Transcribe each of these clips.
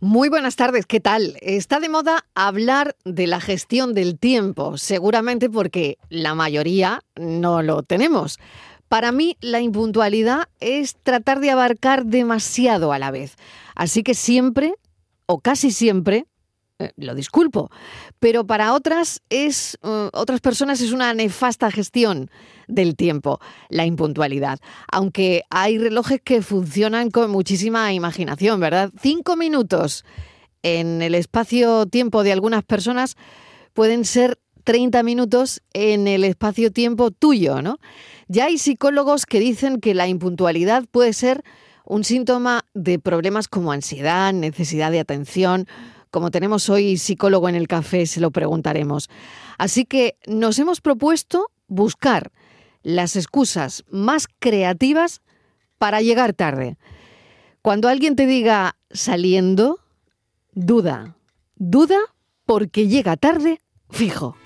Muy buenas tardes, ¿qué tal? Está de moda hablar de la gestión del tiempo, seguramente porque la mayoría no lo tenemos. Para mí, la impuntualidad es tratar de abarcar demasiado a la vez. Así que siempre, o casi siempre, eh, lo disculpo, pero para otras es eh, otras personas es una nefasta gestión del tiempo, la impuntualidad. Aunque hay relojes que funcionan con muchísima imaginación, ¿verdad? Cinco minutos en el espacio-tiempo de algunas personas pueden ser 30 minutos en el espacio-tiempo tuyo, ¿no? Ya hay psicólogos que dicen que la impuntualidad puede ser un síntoma de problemas como ansiedad, necesidad de atención, como tenemos hoy psicólogo en el café, se lo preguntaremos. Así que nos hemos propuesto buscar las excusas más creativas para llegar tarde. Cuando alguien te diga saliendo, duda. Duda porque llega tarde, fijo.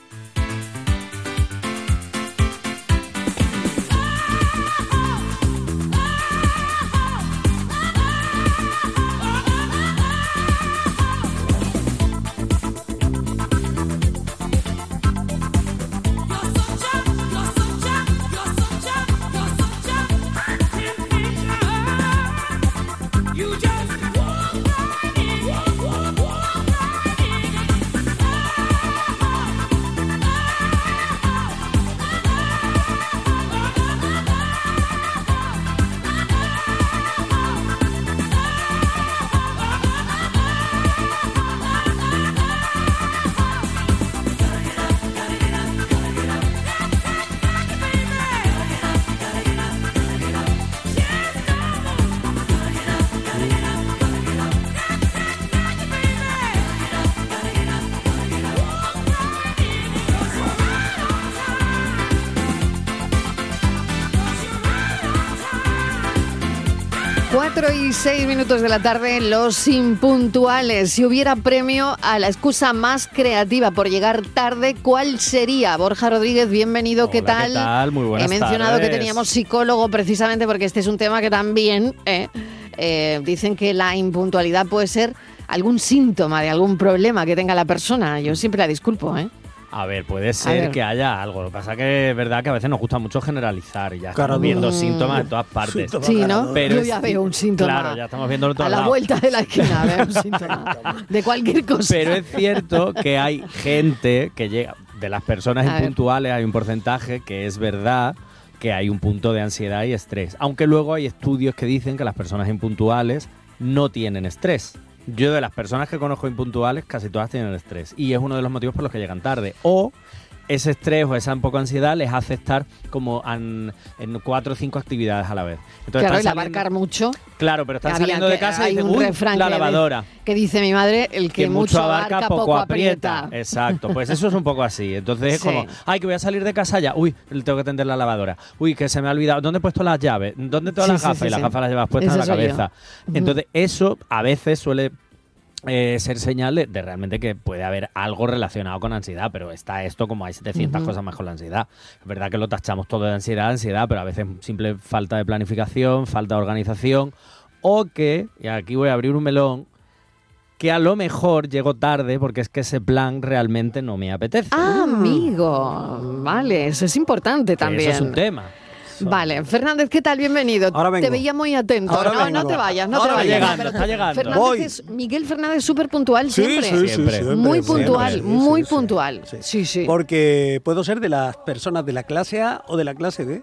4 y 6 minutos de la tarde, los impuntuales. Si hubiera premio a la excusa más creativa por llegar tarde, ¿cuál sería? Borja Rodríguez, bienvenido, ¿qué tal? ¿Qué tal? Muy buenas He mencionado tardes. que teníamos psicólogo precisamente porque este es un tema que también eh, eh, dicen que la impuntualidad puede ser algún síntoma de algún problema que tenga la persona. Yo siempre la disculpo, ¿eh? A ver, puede ver. ser que haya algo. Lo que pasa que es verdad que a veces nos gusta mucho generalizar y ya estamos viendo mm. síntomas en todas partes. Síntoma. Sí, ¿no? Pero Yo es- ya veo un síntoma. Claro, ya estamos viéndolo todo a la vuelta de la esquina veo un síntoma de cualquier cosa. Pero es cierto que hay gente que llega, de las personas A ver. impuntuales hay un porcentaje que es verdad que hay un punto de ansiedad y estrés. Aunque luego hay estudios que dicen que las personas impuntuales no tienen estrés. Yo de las personas que conozco impuntuales, casi todas tienen estrés. Y es uno de los motivos por los que llegan tarde. O ese estrés o esa un poco ansiedad les hace estar como en, en cuatro o cinco actividades a la vez. Entonces claro, el saliendo- abarcar mucho. Claro, pero están saliendo de casa y dicen, un "Uy, refrán la lavadora. Que dice mi madre, el que, que mucho abarca, poco aprieta. aprieta. Exacto, pues eso es un poco así. Entonces es Sí. como, ay, que voy a salir de casa ya. Uy, tengo que tender la lavadora. Uy, que se me ha olvidado. ¿Dónde he puesto las llaves? ¿Dónde Sí, las gafas? sí, y las gafas las llevas puestas en la yo. cabeza. Entonces eso a veces suele eh, ser señal de, de realmente que puede haber algo relacionado con ansiedad, pero está esto como hay 700 Ujú. cosas más con la ansiedad. Es verdad que lo tachamos todo de ansiedad, ansiedad, pero a veces simple falta de planificación, falta de organización, o que, y aquí voy a abrir un melón, que a lo mejor llego tarde porque es que ese plan realmente no me apetece. Ah, amigo. Vale, eso es importante Que también. Eso es un tema. Vale, Fernández, ¿qué tal? Bienvenido. Ahora vengo. Te veía muy atento. Ahora no, vengo. no te vayas, no Ahora te vayas. Está llegando, está llegando. Fernández Voy. es- Miguel Fernández súper puntual Sí, siempre. sí, sí, Siempre. Muy puntual, muy sí, sí. puntual. Sí, sí. Porque puedo ser de las personas de la clase A o de la clase B.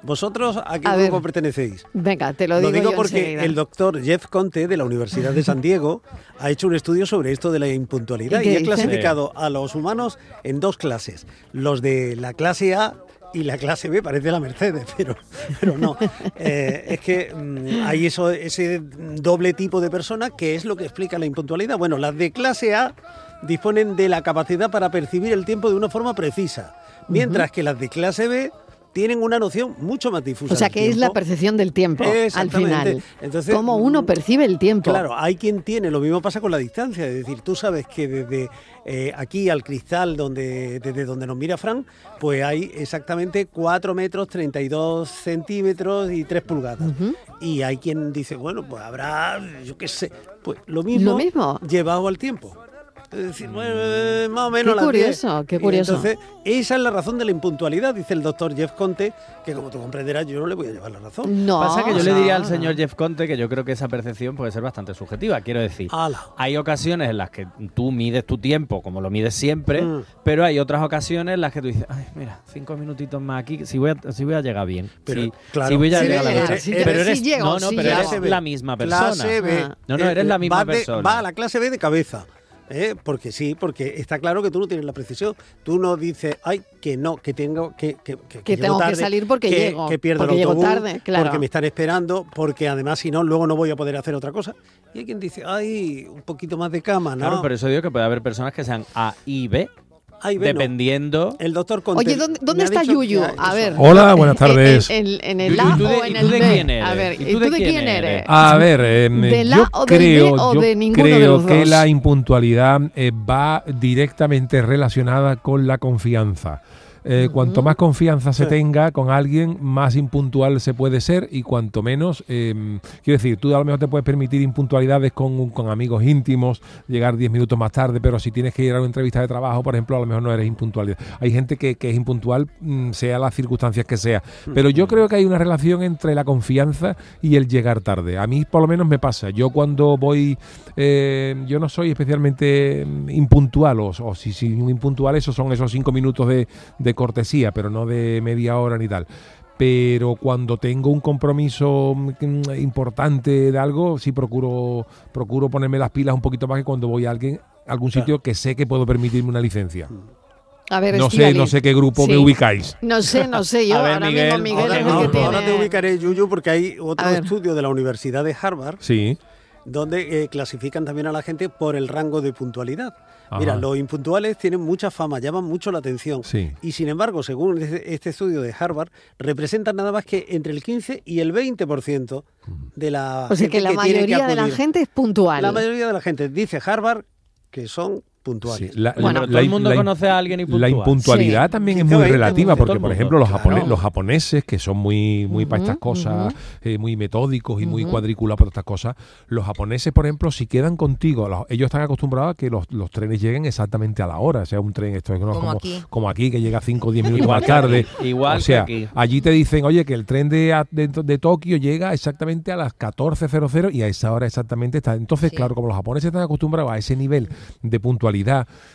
¿Vosotros a qué A grupo ver. pertenecéis? Venga, te lo digo, yo porque enseguida. el doctor Jeff Conte de la Universidad de San Diego ha hecho un estudio sobre esto de la impuntualidad ¿Y ha clasificado a los humanos en dos clases. Los de la clase A y la clase B, parece la Mercedes, pero, pero no. Eh, es que mm, hay eso, ese doble tipo de persona que es lo que explica la impuntualidad. Bueno, las de clase A disponen de la capacidad para percibir el tiempo de una forma precisa, mientras que las de clase B tienen una noción mucho más difusa. O sea, que es la percepción del tiempo al final. Entonces, Cómo uno mm, percibe el tiempo. Claro, hay quien tiene, lo mismo pasa con la distancia, es decir, tú sabes que desde eh, aquí al cristal, donde, desde donde nos mira Fran, pues hay exactamente 4 metros 32 centímetros y 3 pulgadas. Y hay quien dice, bueno, pues habrá, yo qué sé, pues lo mismo, Lo mismo. llevado al tiempo. Es decir, bueno, eh, más o menos Qué las 10. curioso, qué Y curioso. Entonces, esa es la razón de la impuntualidad, dice el doctor Jeff Conte, que como tú comprenderás, yo no le voy a llevar la razón. No. Pasa que yo o le diría al señor Jeff Conte que yo creo que esa percepción puede ser bastante subjetiva. Quiero decir, Ala. hay ocasiones en las que tú mides tu tiempo como lo mides siempre, Mm. pero hay otras ocasiones en las que tú dices, ay, mira, cinco minutitos más aquí, si voy a, si voy a llegar bien. Pero, si, claro. si voy a Sí, llegar a la eres- meta". sí, pero eres, llego, no, no, pero llego. eres la misma persona. Clase B. No, no, eres la misma va de- persona. Va a la clase B de cabeza. ¿Eh? Porque sí, porque está claro que tú no tienes la precisión. Tú no dices, ay, que no, que tengo que, que, que, tengo que salir porque que, llego, que pierdo porque el llego tarde, claro. porque me están esperando, porque además si no, luego no voy a poder hacer otra cosa. Y hay quien dice, ay, un poquito más de cama, ¿no? Claro, por eso digo que puede haber personas que sean A y B, Ay, dependiendo. El doctor Conte Oye, ¿dónde, dónde está Yuyu? que- A ver. Hola, buenas En- tardes. En, en- en el Yuyu, A ¿y tú de- o en y el de B. quién eres? A ver, ¿Y tú de quién eres? A ver, eh, ¿Del yo A o del creo, B o yo de ninguno de creo los que dos? la impuntualidad eh, va directamente relacionada con la confianza. Eh, Cuanto más confianza se Sí. tenga con alguien, más impuntual se puede ser y cuanto menos, eh, quiero decir, tú a lo mejor te puedes permitir impuntualidades con, con amigos íntimos, llegar 10 minutos más tarde, pero si tienes que ir a una entrevista de trabajo, por ejemplo, a lo mejor no eres impuntual. Hay gente que, que es impuntual, mm, sea las circunstancias que sea. Pero yo creo que hay una relación entre la confianza y el llegar tarde. A mí por lo menos me pasa. Yo cuando voy, eh, yo no soy especialmente mm, impuntual, o, o si, si impuntual, esos son esos cinco minutos de, de cortesía, pero no de media hora ni tal. Pero cuando tengo un compromiso mm, importante de algo, sí procuro, procuro ponerme las pilas un poquito más que cuando voy a alguien, a algún sitio que sé que puedo permitirme una licencia. A ver, No sé, no sé qué grupo Sí. me ubicáis. No sé, no sé. Yo A ver, ahora Miguel, mismo Miguel Ahora, es el no, que tiene... ahora te ubicaré, Yuyu, porque hay otro estudio de la Universidad de Harvard Sí. donde eh, clasifican también a la gente por el rango de puntualidad. Ajá. Mira, los impuntuales tienen mucha fama, llaman mucho la atención. Sí. Y sin embargo, según este, estudio de Harvard, representan nada más que entre el 15 y el 20% de la O sea gente que la que mayoría de la gente es puntual. La mayoría de la gente dice Harvard que son puntuales. Sí, la- Bueno, todo el mundo la- conoce a alguien La impuntual. impuntualidad Sí. también es muy relativa, porque por ejemplo los, Claro. los japoneses, que son muy, muy para estas cosas, eh, muy metódicos y muy Ujú. cuadrículas para estas cosas, los japoneses, por ejemplo, si quedan contigo, los- ellos están acostumbrados a que los, los trenes lleguen exactamente a la hora, o sea, un tren, esto es ¿no? Como como, aquí. como aquí, que llega 5 o 10 minutos más tarde. igual o que sea, aquí. allí te dicen, oye, que el tren de, de, de Tokio llega exactamente a las 14.00 y a esa hora exactamente está. Entonces, Sí. claro, como los japoneses están acostumbrados a ese nivel de puntualidad,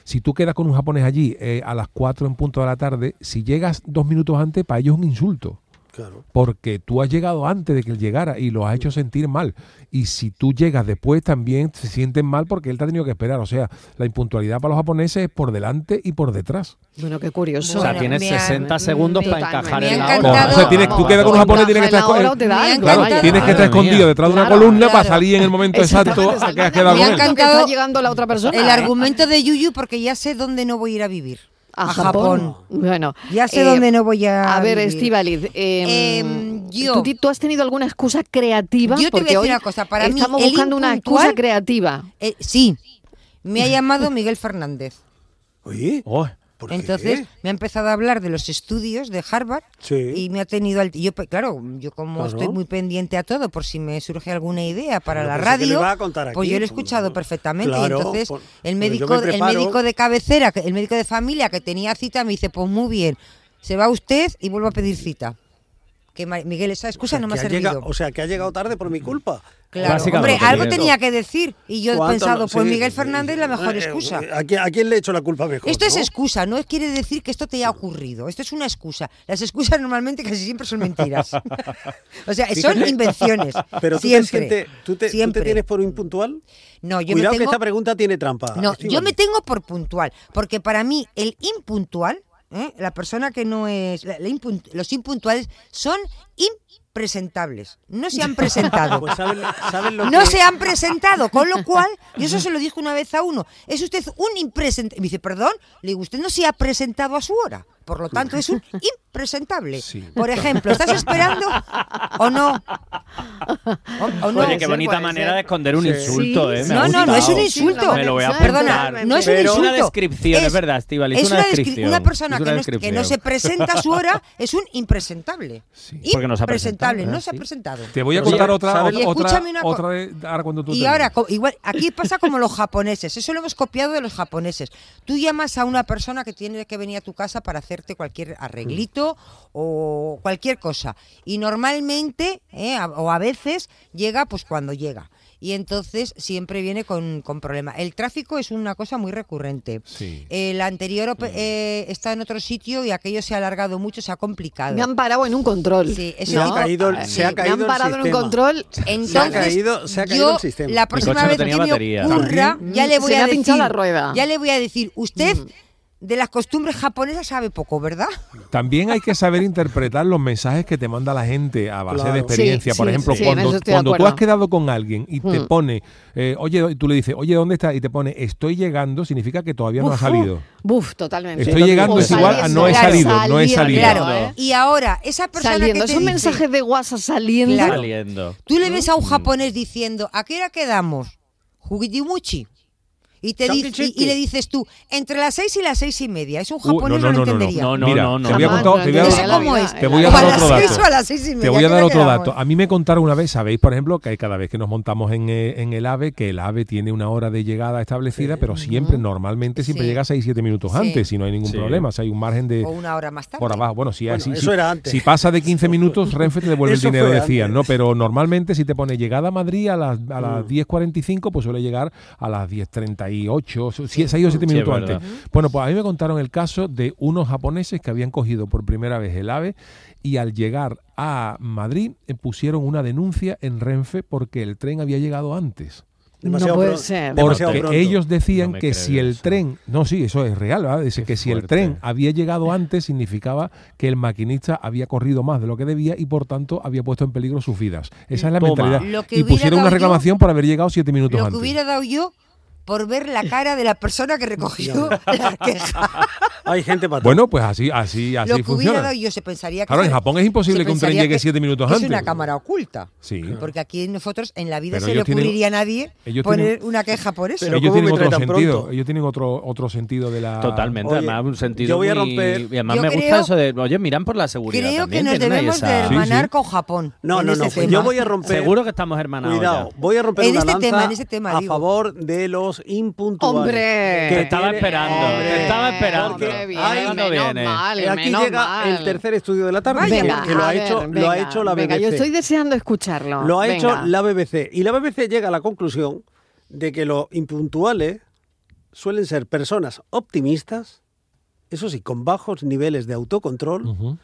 si tú quedas con un japonés allí eh, a las 4 en punto de la tarde, si llegas dos minutos antes, para ellos es un insulto. Claro. Porque tú has llegado antes de que él llegara y lo has hecho sentir mal. Y si tú llegas después, también se sienten mal porque él te ha tenido que esperar. O sea, la impuntualidad para los japoneses es por delante y por detrás. Bueno, qué curioso. O sea, Bueno, tienes me ha- 60 segundos para encajar en la hora. O sea, tienes, tú quedas con un japonés, tienes que estar Claro, tienes que estar escondido detrás de una Claro, columna para salir en el momento exacto a que has quedado Me con ha encantado está llegando la otra persona. El argumento de Yuyu, porque ya sé dónde no voy a ir a vivir. A Japón. Bueno. Ya sé eh, dónde no voy a. A ver, vivir. Estíbaliz, eh, yo- ¿tú, tú has tenido alguna excusa creativa? Yo te voy a Porque decir una cosa, para mí, estamos el buscando una excusa creativa. Eh, sí, me ha llamado Miguel Fernández. Oye, Oh, ¿por qué? Entonces me ha empezado a hablar de los estudios de Harvard Sí. y me ha tenido al yo pues, claro yo como Claro. estoy muy pendiente a todo por si me surge alguna idea para la lo radio iba a contar pues aquí. yo lo he escuchado Pues, perfectamente claro, entonces pues, el pues médico el médico de cabecera el médico de familia que tenía cita me dice pues muy bien se va usted y vuelvo a pedir cita que Miguel esa excusa O sea, no me ha que servido llegado- o sea, que ha llegado tarde por mi culpa. Claro, hombre, algo tenía que decir y yo he ¿Cuánto pensado, no? pues Sí, Miguel sí, Fernández es la mejor eh, excusa. eh, ¿A quién, a quién le he hecho la culpa mejor? Esto es excusa, no quiere decir que esto te haya ocurrido. Esto es una excusa. Las excusas normalmente casi siempre son mentiras. o sea, son invenciones. Pero tú te, siempre. sientes, ¿tú te, tú te siempre. tienes por impuntual. No, yo Cuidado me que tengo, esta pregunta tiene trampa. no, yo me tengo por puntual, porque para mí el impuntual, ¿eh? la persona que no es, la- la impun- los impuntuales son impresentables. No se han presentado. Pues ¿saben, saben lo No que- se han presentado, con lo cual Y eso se lo dijo una vez a uno. Es usted un impresentable. Me dice, perdón, le digo, usted no se ha presentado a su hora. Por lo tanto, es un impresentable. Sí. Por ejemplo, ¿estás esperando o no? O, o no. Oye, qué bonita manera ser. de esconder un Sí. insulto, ¿eh? Me No, no, no es un insulto. Me lo voy a Perdona, no es un Pero insulto. una descripción, es, verdad, Estivaliz, es una, una, descri- descripción. una persona una que, no, que se presenta a su hora es un impresentable. Sí. Porque no se ha presentado, no se ha presentado. Te voy a Oye, contar otra, otra, Y escúchame una co- otra de- ahora cuando tú Y termines. ahora, igual, aquí pasa como los japoneses, eso lo hemos copiado de los japoneses. Tú llamas a una persona que tiene que venir a tu casa para hacerte cualquier arreglito o cualquier cosa. Y normalmente, eh, a- o a veces, llega pues cuando llega. Y entonces siempre viene con, con problema. El tráfico es una cosa muy recurrente. Sí. El anterior op- eh, está en otro sitio y aquello se ha alargado mucho, se ha complicado. Me han parado en un control. Sí, ha caído el- Ah, se ha sí. caído Me han el parado en un sistema. control. Entonces, Se ha caído- se ha caído yo, el sistema. La próxima no vez tenía que me batería. ocurra, ya le voy a decir, la rueda. ya le voy a decir, usted de las costumbres japonesas sabe poco, ¿verdad? También hay que saber interpretar los mensajes que te manda la gente a base Claro. de experiencia. Sí, Por sí, ejemplo, sí, cuando, tú has quedado con alguien y te Mm. pone, eh, oye, y tú le dices, oye, ¿dónde estás? Y te pone, estoy llegando, significa que todavía no ha salido. Buf, totalmente. Estoy llegando es igual a no he saliendo, salido, no he salido. Claro. ¿eh? Y ahora, esa persona Saliendo. que te Esos dice, mensajes de WhatsApp saliendo. Claro. Saliendo. tú le ves a un japonés diciendo, ¿a qué hora quedamos? Jugidimuchi. Y, te dice, y, le dices tú, entre las seis y las seis y media. Es un Uh, japonés, no, lo entendería. No, no, Mira, no, no. te voy a contar, no te voy a, es. te voy a dar las otro seis dato. o a las seis y media. Te voy a ¿qué dar otro dato. A mí me contaron una vez, sabéis, por ejemplo, que cada vez que nos montamos en, eh, en el AVE, que el AVE tiene una hora de llegada establecida, pero siempre, normalmente, siempre Sí. llega 6-7 minutos Sí. antes y no hay ningún Sí. problema. O sea, hay un margen de O una hora más tarde. por abajo. Bueno, si, Bueno, si- si- si pasa de 15 minutos, Renfe te devuelve el dinero, decían. ¿no? Pero normalmente si te pone llegada a Madrid a las, a Mm. las 10.45, pues suele llegar a las 10.38, 6 o 7 Sí, minutos antes. Bueno, pues a mí me contaron el caso de unos japoneses que habían cogido por primera vez el AVE y al llegar a Madrid eh, pusieron una denuncia en Renfe porque el tren había llegado antes. Demasiado no puede ser. Porque pronto. ellos decían No que si el eso. tren, no, sí, eso es real, ¿verdad? Dice Qué que si el tren había llegado antes significaba que el maquinista había corrido más de lo que debía y por tanto había puesto en peligro sus vidas. Esa es la Toma. mentalidad. Y pusieron una yo- reclamación por haber llegado siete minutos Lo que antes. hubiera dado yo por ver la cara de la persona que recogió la queja. Hay gente para. Bueno, pues así, así, así Lo que hubiera funciona. dado yo se pensaría que. Claro, en Japón es imposible que un tren pensaría llegue que- siete minutos que antes. Es una cámara oculta. Sí. Porque aquí nosotros en la vida Pero se le ellos tienen- ocurriría a nadie poner tienen- una queja por eso. Pero ellos ¿cómo tienen otro sentido. pronto? Ellos tienen otro otro sentido de la. Totalmente, Oye, además un sentido yo voy a muy- romper- Y además Yo me gusta creo- eso de, oye, miran por la seguridad Creo que también, nos tienen ahí debemos esa- de Sí, hermanar sí. con Japón. No, en no, no. este Yo tema. voy a romper. Seguro que estamos hermanados Cuidado, voy a romper En una este lanza tema, en este tema, a favor de los impuntuales. ¡Hombre! Te estaba esperando, Hombre, te estaba esperando. porque bien, menos viene. mal, Eh, Aquí menos llega mal. el tercer estudio de la tarde, que- Venga, que lo ha, hecho, ver, lo ha hecho la BBC. venga, yo estoy deseando escucharlo. Lo ha Venga. hecho la BBC. Y la BBC llega a la conclusión de que los impuntuales suelen ser personas optimistas, eso sí, con bajos niveles de autocontrol.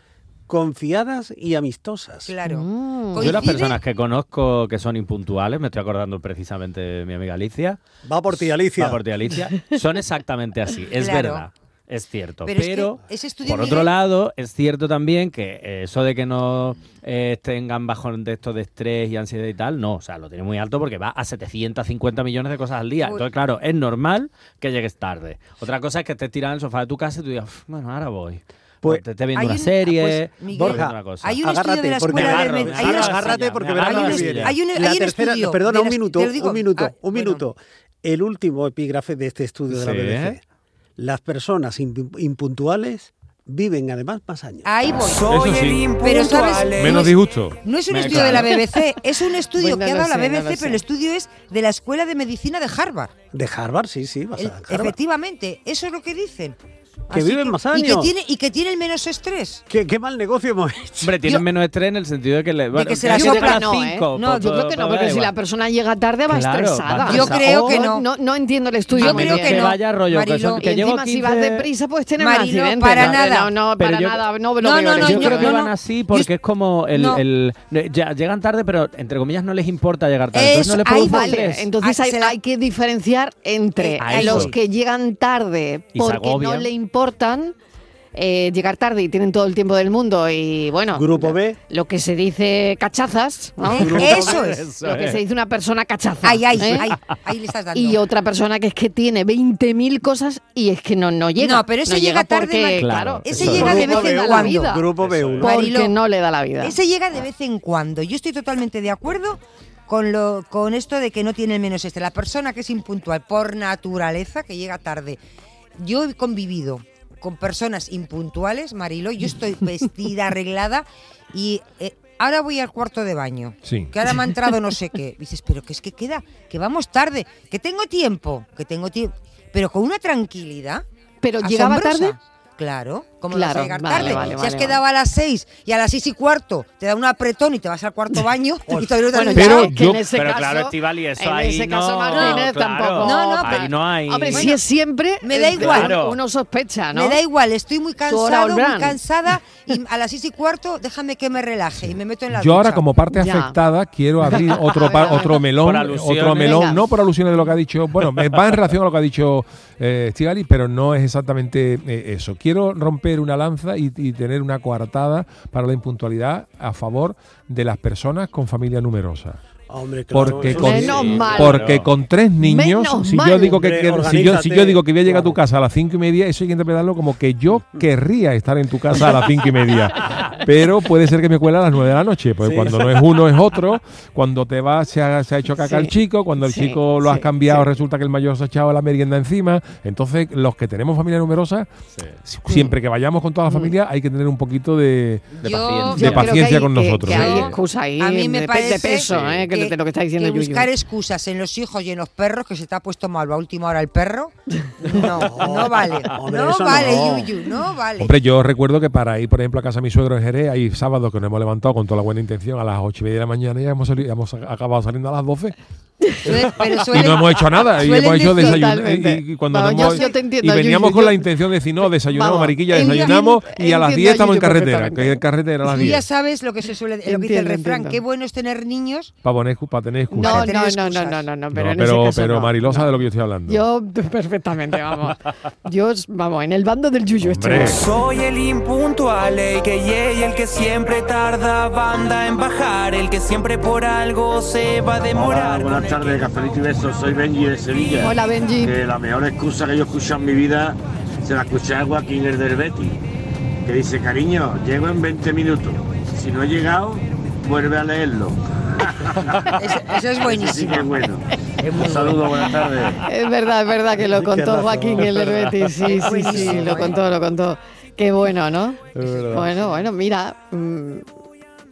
Confiadas y amistosas. Claro. Mm. Yo las personas que conozco que son impuntuales, me estoy acordando precisamente de mi amiga Alicia, Va por ti, Alicia. va por ti, Alicia, son exactamente así, es Claro. verdad. Es cierto, Pero pero, es que ese estudio, por otro Miguel- lado, es cierto también que eh, eso de que no eh, tengan bajón de esto de estrés y ansiedad y tal, no, o sea, lo tiene muy alto porque va a 750 millones de cosas al día. Uy. Entonces, claro, es normal que llegues tarde. Otra cosa es que estés tirado en el sofá de tu casa y tú digas, "Uf, bueno, ahora voy. Pues, te estés viendo una un- serie, pues, Miguel, Borja, una cosa. hay un estudio agárrate, de la escuela de me hay una- agarro, agárrate porque me verás lo que viene. hay un- La hay tercera, estudio perdona, un minuto, te digo. un minuto, Ah, un bueno. minuto. El último epígrafe de este estudio de la. BBC. Las personas impu- impuntuales viven además más años. Ahí voy. Eso sí. Pero sabes, Menos disgusto. No es un Me- estudio de la BBC, es un estudio Bueno, que ha dado la sé, BBC, pero el estudio es de la Escuela de Medicina de Harvard. De Harvard, sí, sí, El- basada en Harvard. efectivamente, eso es lo que dicen. Que viven más Y que, años. tiene, y que tienen menos estrés. ¿Qué, qué mal negocio hemos hecho. Hombre, tienen Yo- menos estrés en el sentido de que le bueno, que se la sopla- no, ¿eh? cinco, No, pues, yo creo que no, porque si la persona llega tarde va Claro, estresada. va Yo creo que no, no. no, entiendo el estudio. Yo creo que que no. vaya rollo que, son- Y que llevo encima, si 15 vas deprisa, puedes tener un Marilo, accidente. para No, nada. No, no, para yo- nada. No, No, no, Yo creo que no, van así porque es como el, llegan tarde, pero entre comillas no les importa llegar tarde. Entonces no les produce estrés. entonces Ah, hay, que diferenciar entre A los que llegan tarde Y porque no le importan eh, llegar tarde y tienen todo el tiempo del mundo y bueno, Grupo B. lo que se dice cachazas, ¿no? Eh, Eso es. Lo que se dice una persona cachaza. Ahí, ahí, ¿eh? ahí, ahí le estás dando. Y otra persona que es que tiene 20.000 cosas y es que no, no llega. No, pero ese no llega tarde, porque, claro, Ese eso llega de vez en B1, cuando. Grupo B1. Vale. porque no le da la vida. Ese llega de vez en cuando. Yo estoy totalmente de acuerdo con lo con esto de que no tiene el menos este. La persona que es impuntual por naturaleza, que llega tarde. Yo he convivido con personas impuntuales, Marilo. Yo estoy vestida, arreglada y eh, ahora voy al cuarto de baño. Sí. Que ahora me ha entrado no sé qué. Dices, pero que es que queda, que vamos tarde, que tengo tiempo, que tengo tiempo. Pero con una tranquilidad. Pero llegaba asombrosa. tarde. Claro, ¿cómo no vas Claro, a llegar vale, tarde? vale, si has vale. quedado a las seis y a las seis y cuarto te da un apretón y te vas al cuarto baño y todavía no Bueno, Pero que yo- en ese Pero caso, claro, Estivali, eso en ahí ese no, caso Martínez claro. tampoco. No, no, ahí pero- no hay. Hombre, Bueno, si es siempre, me da eh, igual. Claro. uno sospecha, ¿no? Me da igual, estoy muy cansado, muy cansada y a las seis y cuarto déjame que me relaje y me meto en la Yo ahora como parte Ya. afectada quiero abrir otro ver, otro melón, otro melón, Venga. no por alusiones de lo que ha dicho, bueno, va en relación a lo que ha dicho eh, Estivali, pero no es exactamente eh, eso. Quiero romper una lanza y, y tener una coartada para la impuntualidad a favor de las personas con familia numerosa. Hombre, claro, Porque con, sí. Menos mal. porque con tres niños, Menos si mal. yo digo que, Hombre, si, yo, si organízate. yo digo que voy a llegar a tu casa a las cinco y media, eso hay que interpretarlo como que yo querría estar en tu casa a las cinco y media. Pero puede ser que me cuela a las nueve de la noche, porque Sí. cuando no es uno es otro, cuando te vas se ha, se ha hecho caca Sí. el chico, cuando el Sí, chico lo has cambiado sí. resulta que el mayor se ha echado la merienda encima. Entonces, los que tenemos familia numerosa, si- siempre que vayamos con toda la familia hay que tener un poquito de... De paciencia. de paciencia hay- con que- nosotros, Que, hay Yo- excusa ahí a mí me de, parece de peso, ¿eh? que, de lo que está diciendo que Yuyu. buscar excusas en los hijos y en los perros, que se te ha puesto mal a última hora el perro, no, no vale. Hombre, no vale, no. Yuyu, no vale. Hombre, yo recuerdo que para ir, por ejemplo, a casa de mi suegro en Jerez, hay sábados que nos hemos levantado con toda la buena intención a las ocho y media de la mañana y ya hemos, salido- hemos acabado saliendo a las 12 Suele- pero y no hemos hecho nada y hemos hecho desayuno y, y cuando nos yo- hemos- yo te entiendo, y veníamos yo- con la intención de decir no desayunamos Vamos, mariquilla entiendo- desayunamos y a las entiendo, 10 estamos en carretera que en carretera a las Tú ya 10 sabes lo que se suele, lo que dice el refrán, entiendo. qué bueno es tener niños. para poner para tener excusa No, no, no, no, excusas. no, no, no, No, pero en pero, ese caso pero no. Marilosa de lo que yo estoy hablando Yo perfectamente, vamos. Yo, vamos, en el bando del Yuyu estoy. Soy el impuntual, el que llega y el que siempre tarda, banda en bajar, el que siempre por algo se va a demorar. Buenas con el tardes, cafelito y besos. Soy Benji de Sevilla. Hola, Benji. Que la mejor excusa que yo he escuchado en mi vida se la escuché a Joaquín el del Betis, que dice, cariño, llego en 20 minutos. Si no he llegado, vuelve a leerlo. Eso, eso es Sí buenísimo. es bueno. Un saludo, buenas tardes. Es verdad, es verdad que lo contó. Joaquín el Betis. Sí, sí, sí, lo contó, lo contó. Qué bueno, ¿no? Bueno, bueno, mira. mm,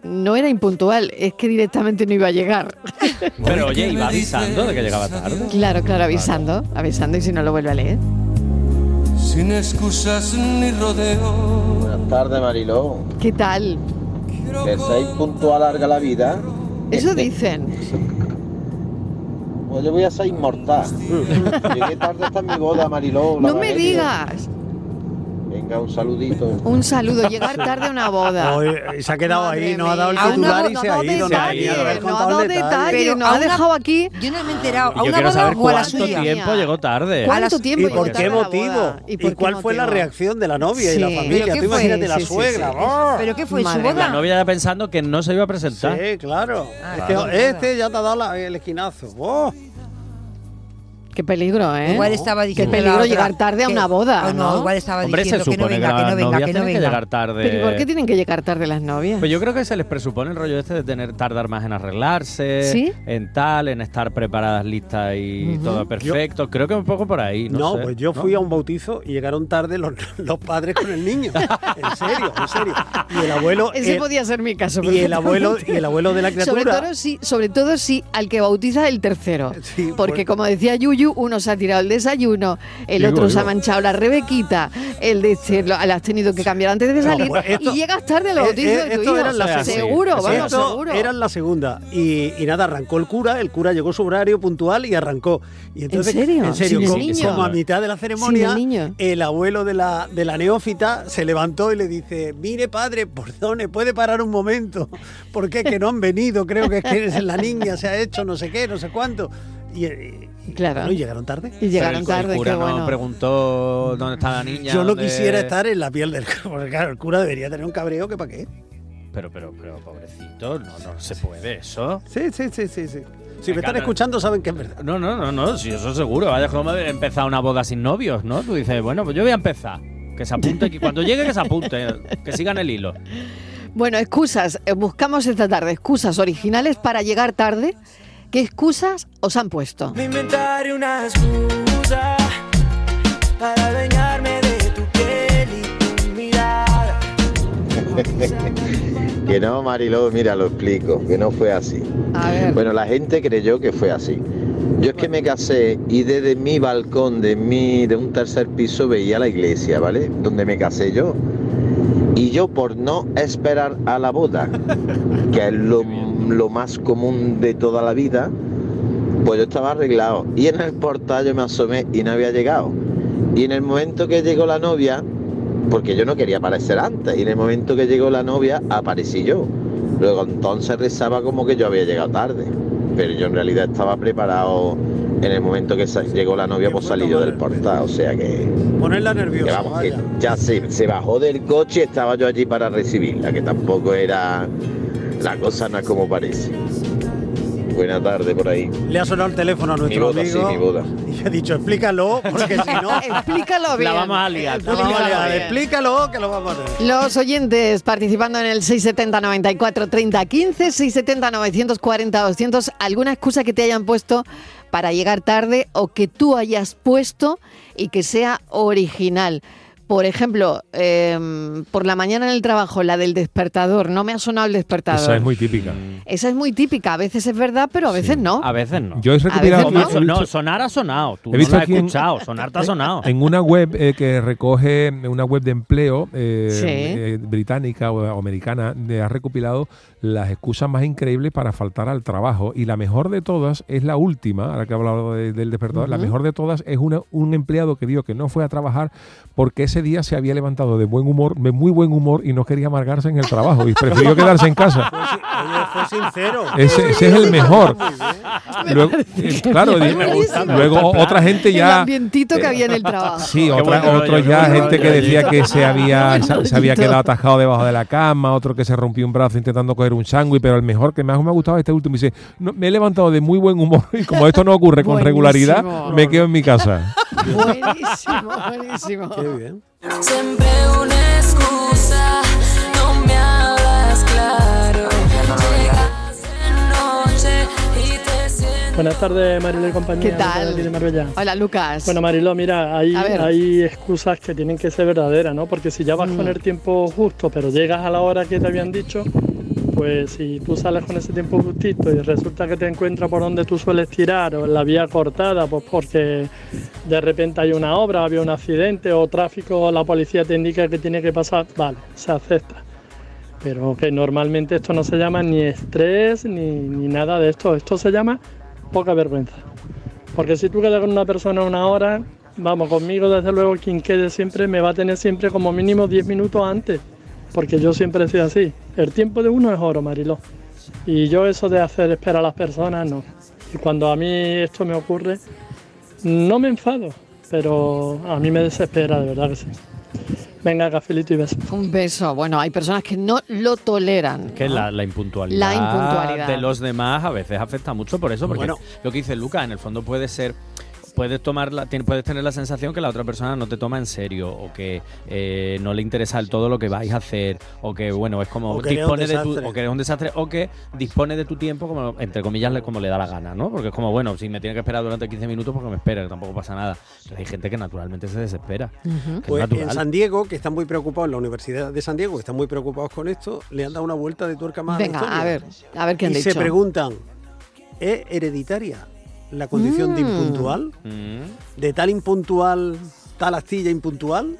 no era impuntual, es que directamente no iba a llegar. Pero oye, iba avisando de que llegaba tarde. Claro, claro, avisando, avisando y si no lo vuelve a leer. Sin excusas ni rodeo. Buenas tardes, Mariló. ¿Qué tal? Que seis puntual larga la vida. Eso dicen. Pues yo voy a ser inmortal. Llegué tarde hasta mi boda, Mariló. No me digas. Venga, un saludito. Un saludo, llegar tarde a una boda. Hoy se ha quedado Madre ahí, no ha dado el titular no, y no se ha ido. no, no ha dado el detalle. detalle, Pero nos a ha dejado aquí. Yo no me he enterado. A una boda o a la cuánto suya. tiempo llegó tarde. ¿Cuánto tiempo ¿Y por qué motivo? boda? ¿Y, cuál fue la reacción de la novia y la familia? ¿Pero qué Tú fue? imagínate la suegra. ¡oh! ¿Pero qué fue? ¿Su Madre La boda? novia ya pensando que no se iba a presentar. Sí, claro. Ah, este ya te ha dado el esquinazo. Qué peligro, ¿eh? Igual estaba Qué diciendo peligro la otra llegar tarde a una boda, no, ¿no? igual estaba Hombre, se diciendo que no que, venga, que no venga, que no que venga. llegar tarde. Pero ¿y por qué tienen que llegar tarde las novias? Pues yo creo que se les presupone el rollo este de tener tardar más en arreglarse, ¿Sí? en tal, en estar preparadas, listas y todo perfecto. creo que un poco por ahí. No, No, sé, pues yo ¿no? fui a un bautizo y llegaron tarde los, los padres con el niño. En serio, en serio. Y el abuelo. Ese el- podía ser mi caso. y el abuelo y el abuelo de la Sobre criatura. todo, si, sobre todo si al que bautiza el tercero. Sí, Porque pues- como decía Yuyu, uno se ha tirado el desayuno, el Digo, otro se ha manchado la rebequita, el de este lo, lo has tenido que cambiar antes de salir esto- y llegas tarde al Eh, bautizo eh, de tu hijo. era la segunda. seguro, Sí, vamos, Esto seguro. era la segunda. Y, y nada, arrancó el cura, el cura llegó a su horario puntual y arrancó. Y entonces, serio? En serio, ¿Sin el como, a mitad de la ceremonia, ¿Sin el abuelo de la, de la neófita se levantó y le dice, mire padre, perdone, puede parar un momento, porque es que no han venido, creo que es que es la niña, se ha hecho no sé qué, no sé cuánto. Y, Claro. bueno, y llegaron tarde. Y llegaron Pero el- tarde, El cura qué no bueno. preguntó dónde está la niña. Yo no dónde- quisiera estar en la piel del porque claro, el cura debería tener un cabreo que para qué. Pero, pero, pero, pobrecito, no, no se puede eso. Sí, sí, sí, sí, sí. Si me están escuchando saben que es verdad. No, no, no, no, sí, eso seguro. Vaya como empezado una boda sin novios, ¿no? Tú dices, bueno, pues yo voy a empezar. Que se apunte, que cuando llegue que se apunte, que sigan el hilo. Bueno, excusas. eh, Buscamos esta tarde excusas originales para llegar tarde. ¿Qué excusas os han puesto? Me inventaré una excusa para adueñarme de tu piel y tu mirada. Que no, Mariló, mira, lo explico, que no fue así. A ver. Bueno, la gente creyó que fue así. Yo es que me casé y desde mi balcón, de mi, de un tercer piso, veía la iglesia, ¿vale? Donde me casé yo. Y yo por no esperar a la boda, que es lo, lo más común de toda la vida, pues yo estaba arreglado. Y en el portal yo me asomé y no había llegado. Y en el momento que llegó la novia, porque yo no quería aparecer antes, y en el momento que llegó la novia aparecí yo. Luego entonces rezaba como que yo había llegado tarde, pero yo en realidad estaba preparado en el momento que llegó la novia, pues salí yo del portal, o sea que, Ponerla que nerviosa. que ya se, se bajó del coche y estaba yo allí para recibirla, que tampoco era, la cosa no es como parece. Buena tarde por ahí. Le ha sonado el teléfono a Mi nuestro boda, sí, amigo. mi boda. Y ha dicho, explícalo, porque si no, Explícalo bien. La vamos a liar. la vamos a Explícalo liar. explícalo que lo vamos a hacer. Los oyentes participando en el 670 94 30 15, 670 940 200, alguna excusa que te hayan puesto para llegar tarde o que tú hayas puesto y que sea original. Por ejemplo, em, por la mañana en el trabajo, la del despertador, no me ha sonado el despertador. Esa es muy típica. Esa es muy típica, a veces es verdad, pero a veces no. A veces no. Yo he Como no. so- no, sonar ha sonado. Tú He visto no lo has aquí en- escuchado. Sonar te ha sonado. En una web eh, que recoge, una web de empleo eh, Sí. eh, británica o, o americana, ha recopilado las excusas más increíbles para faltar al trabajo. Y la mejor de todas es la última, ahora que he hablado de- del despertador, la mejor de todas es una, un empleado que dijo que no fue a trabajar porque ese día se había levantado de buen humor, de muy buen humor y no quería amargarse en el trabajo y prefirió quedarse en casa. Fue sincero. Ese, ese es el mejor. Luego, eh, claro, Me di- gusta, me luego gusta el otra gente El ya... ambientito que había en el trabajo. Sí, otra, otro ya, gente que decía que se había, se, había quedado atajado debajo de la cama, otro que se rompió un brazo intentando coger un sándwich, pero el mejor que más me ha gustado es este último. Dice, "No, me he levantado de muy buen humor y como esto no ocurre con Buenísimo. regularidad, me quedo en mi casa. Buenísimo, buenísimo. Qué bien. Siempre una excusa, no me hablas claro. Llegas de noche y te sientes. Buenas tardes, Mariló y compañía. ¿Qué tal? aquí de Marbella. Hola, Lucas. Bueno, Mariló, mira, hay, hay excusas que tienen que ser verdaderas, ¿no? Porque si ya vas con Mm. el tiempo justo, pero llegas a la hora que te habían dicho, pues si tú sales con ese tiempo justito y resulta que te encuentras por donde tú sueles tirar o en la vía cortada, pues porque de repente hay una obra, había un accidente o tráfico, la policía te indica que tiene que pasar, vale, se acepta. Pero que normalmente esto no se llama ni estrés ni, ni nada de esto, esto se llama poca vergüenza. Porque si tú quedas con una persona una hora, vamos, conmigo desde luego quien quede siempre me va a tener siempre como mínimo 10 minutos antes, porque yo siempre he sido así. El tiempo de uno es oro, Mariló. Y yo eso de hacer esperar a las personas, no. Y cuando a mí esto me ocurre, no me enfado, pero a mí me desespera, de verdad que sí. Venga, cafelito y beso. Un beso. Bueno, hay personas que no lo toleran. Que ¿no? la, la impuntualidad, La impuntualidad. de los demás a veces afecta mucho por eso, porque Bueno. lo que dice Luca, en el fondo puede ser puedes tomar la- puedes tener la sensación que la otra persona no te toma en serio o que eh, no le interesa del todo lo que vais a hacer o que bueno es como dispone de tu o que eres un desastre o que dispone de tu tiempo como entre comillas le- como le da la gana no porque es como bueno si me tiene que esperar durante 15 minutos porque me espera que tampoco pasa nada Entonces hay gente que naturalmente se desespera que es Pues en. San Diego, que están muy preocupados, en la Universidad de San Diego, que están muy preocupados con esto, le han dado una vuelta de tuerca más. a la Venga, a ver, a ver qué han y dicho. se preguntan, ¿es hereditaria la condición de Mm. impuntual? Mm. ¿De tal impuntual, tal astilla impuntual?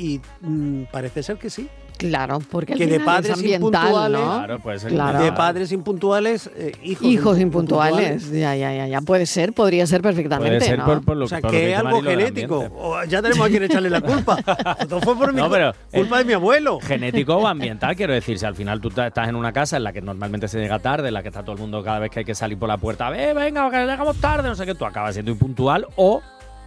Y mm, parece ser que sí. Claro, porque Que de padres ambiental, impuntuales- ¿no? Claro, puede ser. Claro. De padres impuntuales, eh, hijos, Hijos impu- impuntuales. Ya, ya, ya, ya. Puede ser, podría ser perfectamente, Puede ser ¿no? por, por lo O sea, por que es algo genético. O ya tenemos a quien echarle la culpa. Todo fue por mi No, pero, culpa de mi abuelo. Genético o ambiental, quiero decir, si al final tú estás en una casa en la que normalmente se llega tarde, en la que está todo el mundo cada vez que hay que salir por la puerta, ve, venga, que llegamos tarde, no sé qué, tú acabas siendo impuntual o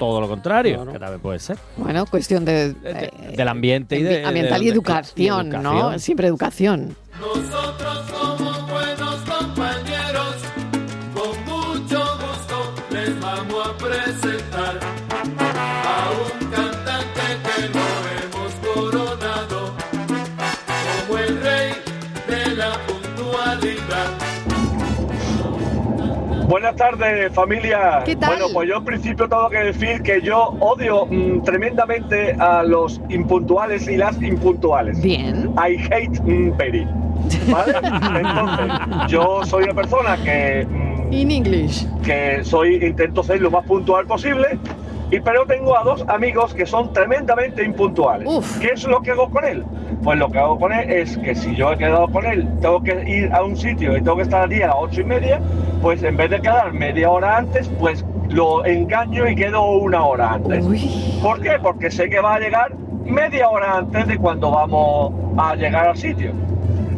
todo lo contrario, Claro. que también puede ser. Bueno, cuestión de, De- de- eh, del ambiente y de- ambiental de- y educación, y ¿no? educación. Siempre educación. Nosotros somos Buenas tardes, familia. ¿Qué tal? Bueno, pues yo en principio tengo que decir que yo odio mm, tremendamente a los impuntuales y las impuntuales. Bien. I hate mm, very. ¿Vale? Entonces, yo soy una persona que, mm, In English. que soy, intento ser lo más puntual posible, y pero tengo a dos amigos que son tremendamente impuntuales. Uf. ¿Qué es lo que hago con él? Pues lo que hago con él es que si yo he quedado con él, tengo que ir a un sitio y tengo que estar allí a las ocho y media, pues en vez de quedar media hora antes, pues lo engaño y quedo una hora antes. Uy. ¿Por qué? Porque sé que va a llegar media hora antes de cuando vamos a llegar al sitio.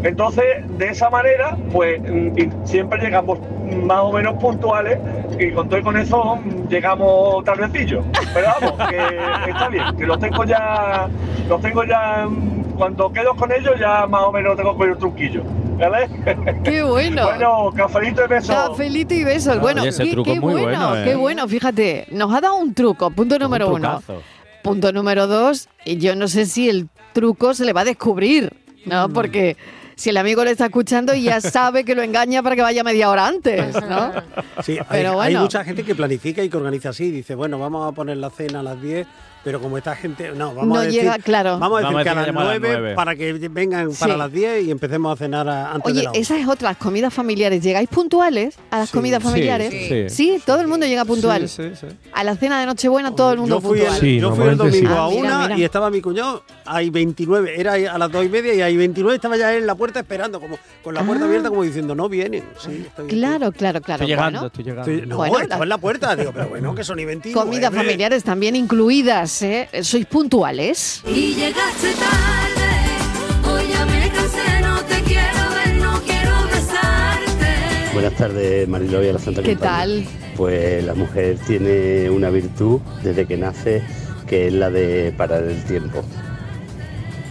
Entonces, de esa manera, pues mm, siempre llegamos más o menos puntuales y con todo y con eso mm, llegamos tardecillo. Pero vamos, que está bien, que los tengo ya, los tengo ya, mm, cuando quedo con ellos ya más o menos tengo con el truquillo. ¿Vale? Qué bueno. bueno, cafelito y beso. Cafelito y besos. Bueno, Oye, qué, truco qué es muy bueno, bueno, ¿eh? qué bueno. Fíjate, nos ha dado un truco, punto número Un uno. Punto número dos, y yo no sé si el truco se le va a descubrir, Mm. ¿no? Porque si el amigo le está escuchando y ya sabe que lo engaña para que vaya media hora antes, ¿no? Sí, hay, Pero hay bueno. mucha gente que planifica y que organiza así. Dice, bueno, vamos a poner la cena a las 10, pero como esta gente. No, vamos No a decir, llega, claro. Vamos a decir Vamos que a decir las que llama a las 9, nueve. para que vengan Sí. para las 10 y empecemos a cenar a- antes de Oye, la hora. esa es otra, las comidas familiares. ¿Llegáis puntuales a las Sí, comidas sí, familiares? sí. Sí, todo el mundo llega puntual. Sí, sí, sí. A la cena de Nochebuena todo el mundo yo fui, puntual. el, Sí, yo fui el domingo Ah, a mira, una mira. y estaba mi cuñado, hay 29, era a las 2 y media y hay 29 estaba ya en la puerta esperando, como con la puerta Ah. abierta como diciendo, no vienen. Sí, estoy, Claro, claro, claro. Estoy llegando, Bueno, estoy llegando. estoy- no, Bueno, estaba la- en la puerta, digo, pero bueno, que son y 29. comidas familiares también incluidas, ¿eh? ¿Sois puntuales? Y llegaste tarde, hoy ya me cansé, no te quiero ver, no quiero besarte. Buenas tardes, Mariló y a la Santa ¿Qué Compañía. tal? Pues la mujer tiene una virtud desde que nace que es la de parar el tiempo.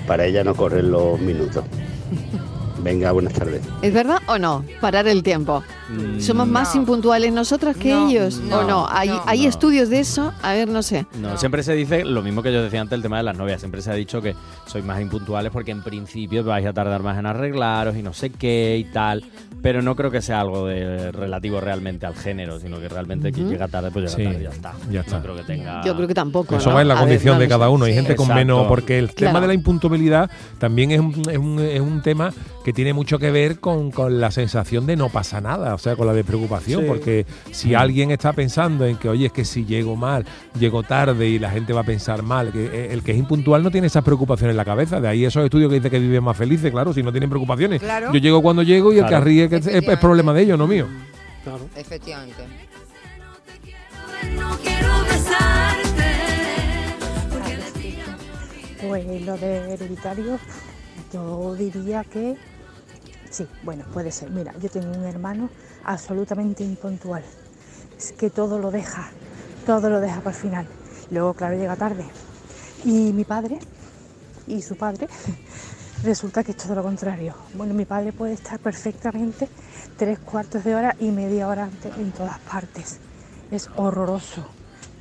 Para ella no corren los minutos. Venga, buenas tardes. ¿Es verdad o no? Parar el tiempo. Mm, ¿Somos más impuntuales nosotras que No, ellos? no, ¿O no? ¿Hay, no. hay No. estudios de eso? A ver, no sé. No, siempre se dice lo mismo que yo decía antes, el tema de las novias. Siempre se ha dicho que sois más impuntuales porque en principio vais a tardar más en arreglaros y no sé qué y tal. Pero no creo que sea algo de relativo realmente al género, sino que realmente quien llega tarde, pues llega Sí, tarde y ya está. ya está. No creo que tenga. Yo creo que tampoco. Eso ¿no? va en la A condición de cada uno. Hay Sí. gente con menos. Porque el Claro. tema de la impuntualidad también es un, es un- es un tema que tiene mucho que ver con, con la sensación de no pasa nada, o sea, con la despreocupación. Sí. Porque si alguien está pensando en que, oye, es que si llego mal, llego tarde y la gente va a pensar mal, que eh, el que es impuntual no tiene esas preocupaciones en la cabeza. De ahí esos estudios que dicen que viven más felices, claro, si no tienen preocupaciones. Claro. Yo llego cuando llego y el que ríe que es, problema de ellos, no mío. Claro. Efectivamente. No quiero Pues lo de hereditario, yo diría que sí, bueno, puede ser. Mira, yo tengo un hermano absolutamente impuntual. Es que todo lo deja, todo lo deja para el final. Luego, claro, llega tarde. Y mi padre y su padre, resulta que es todo lo contrario. Bueno, mi padre puede estar perfectamente tres cuartos de hora y media hora antes en todas partes. Es horroroso.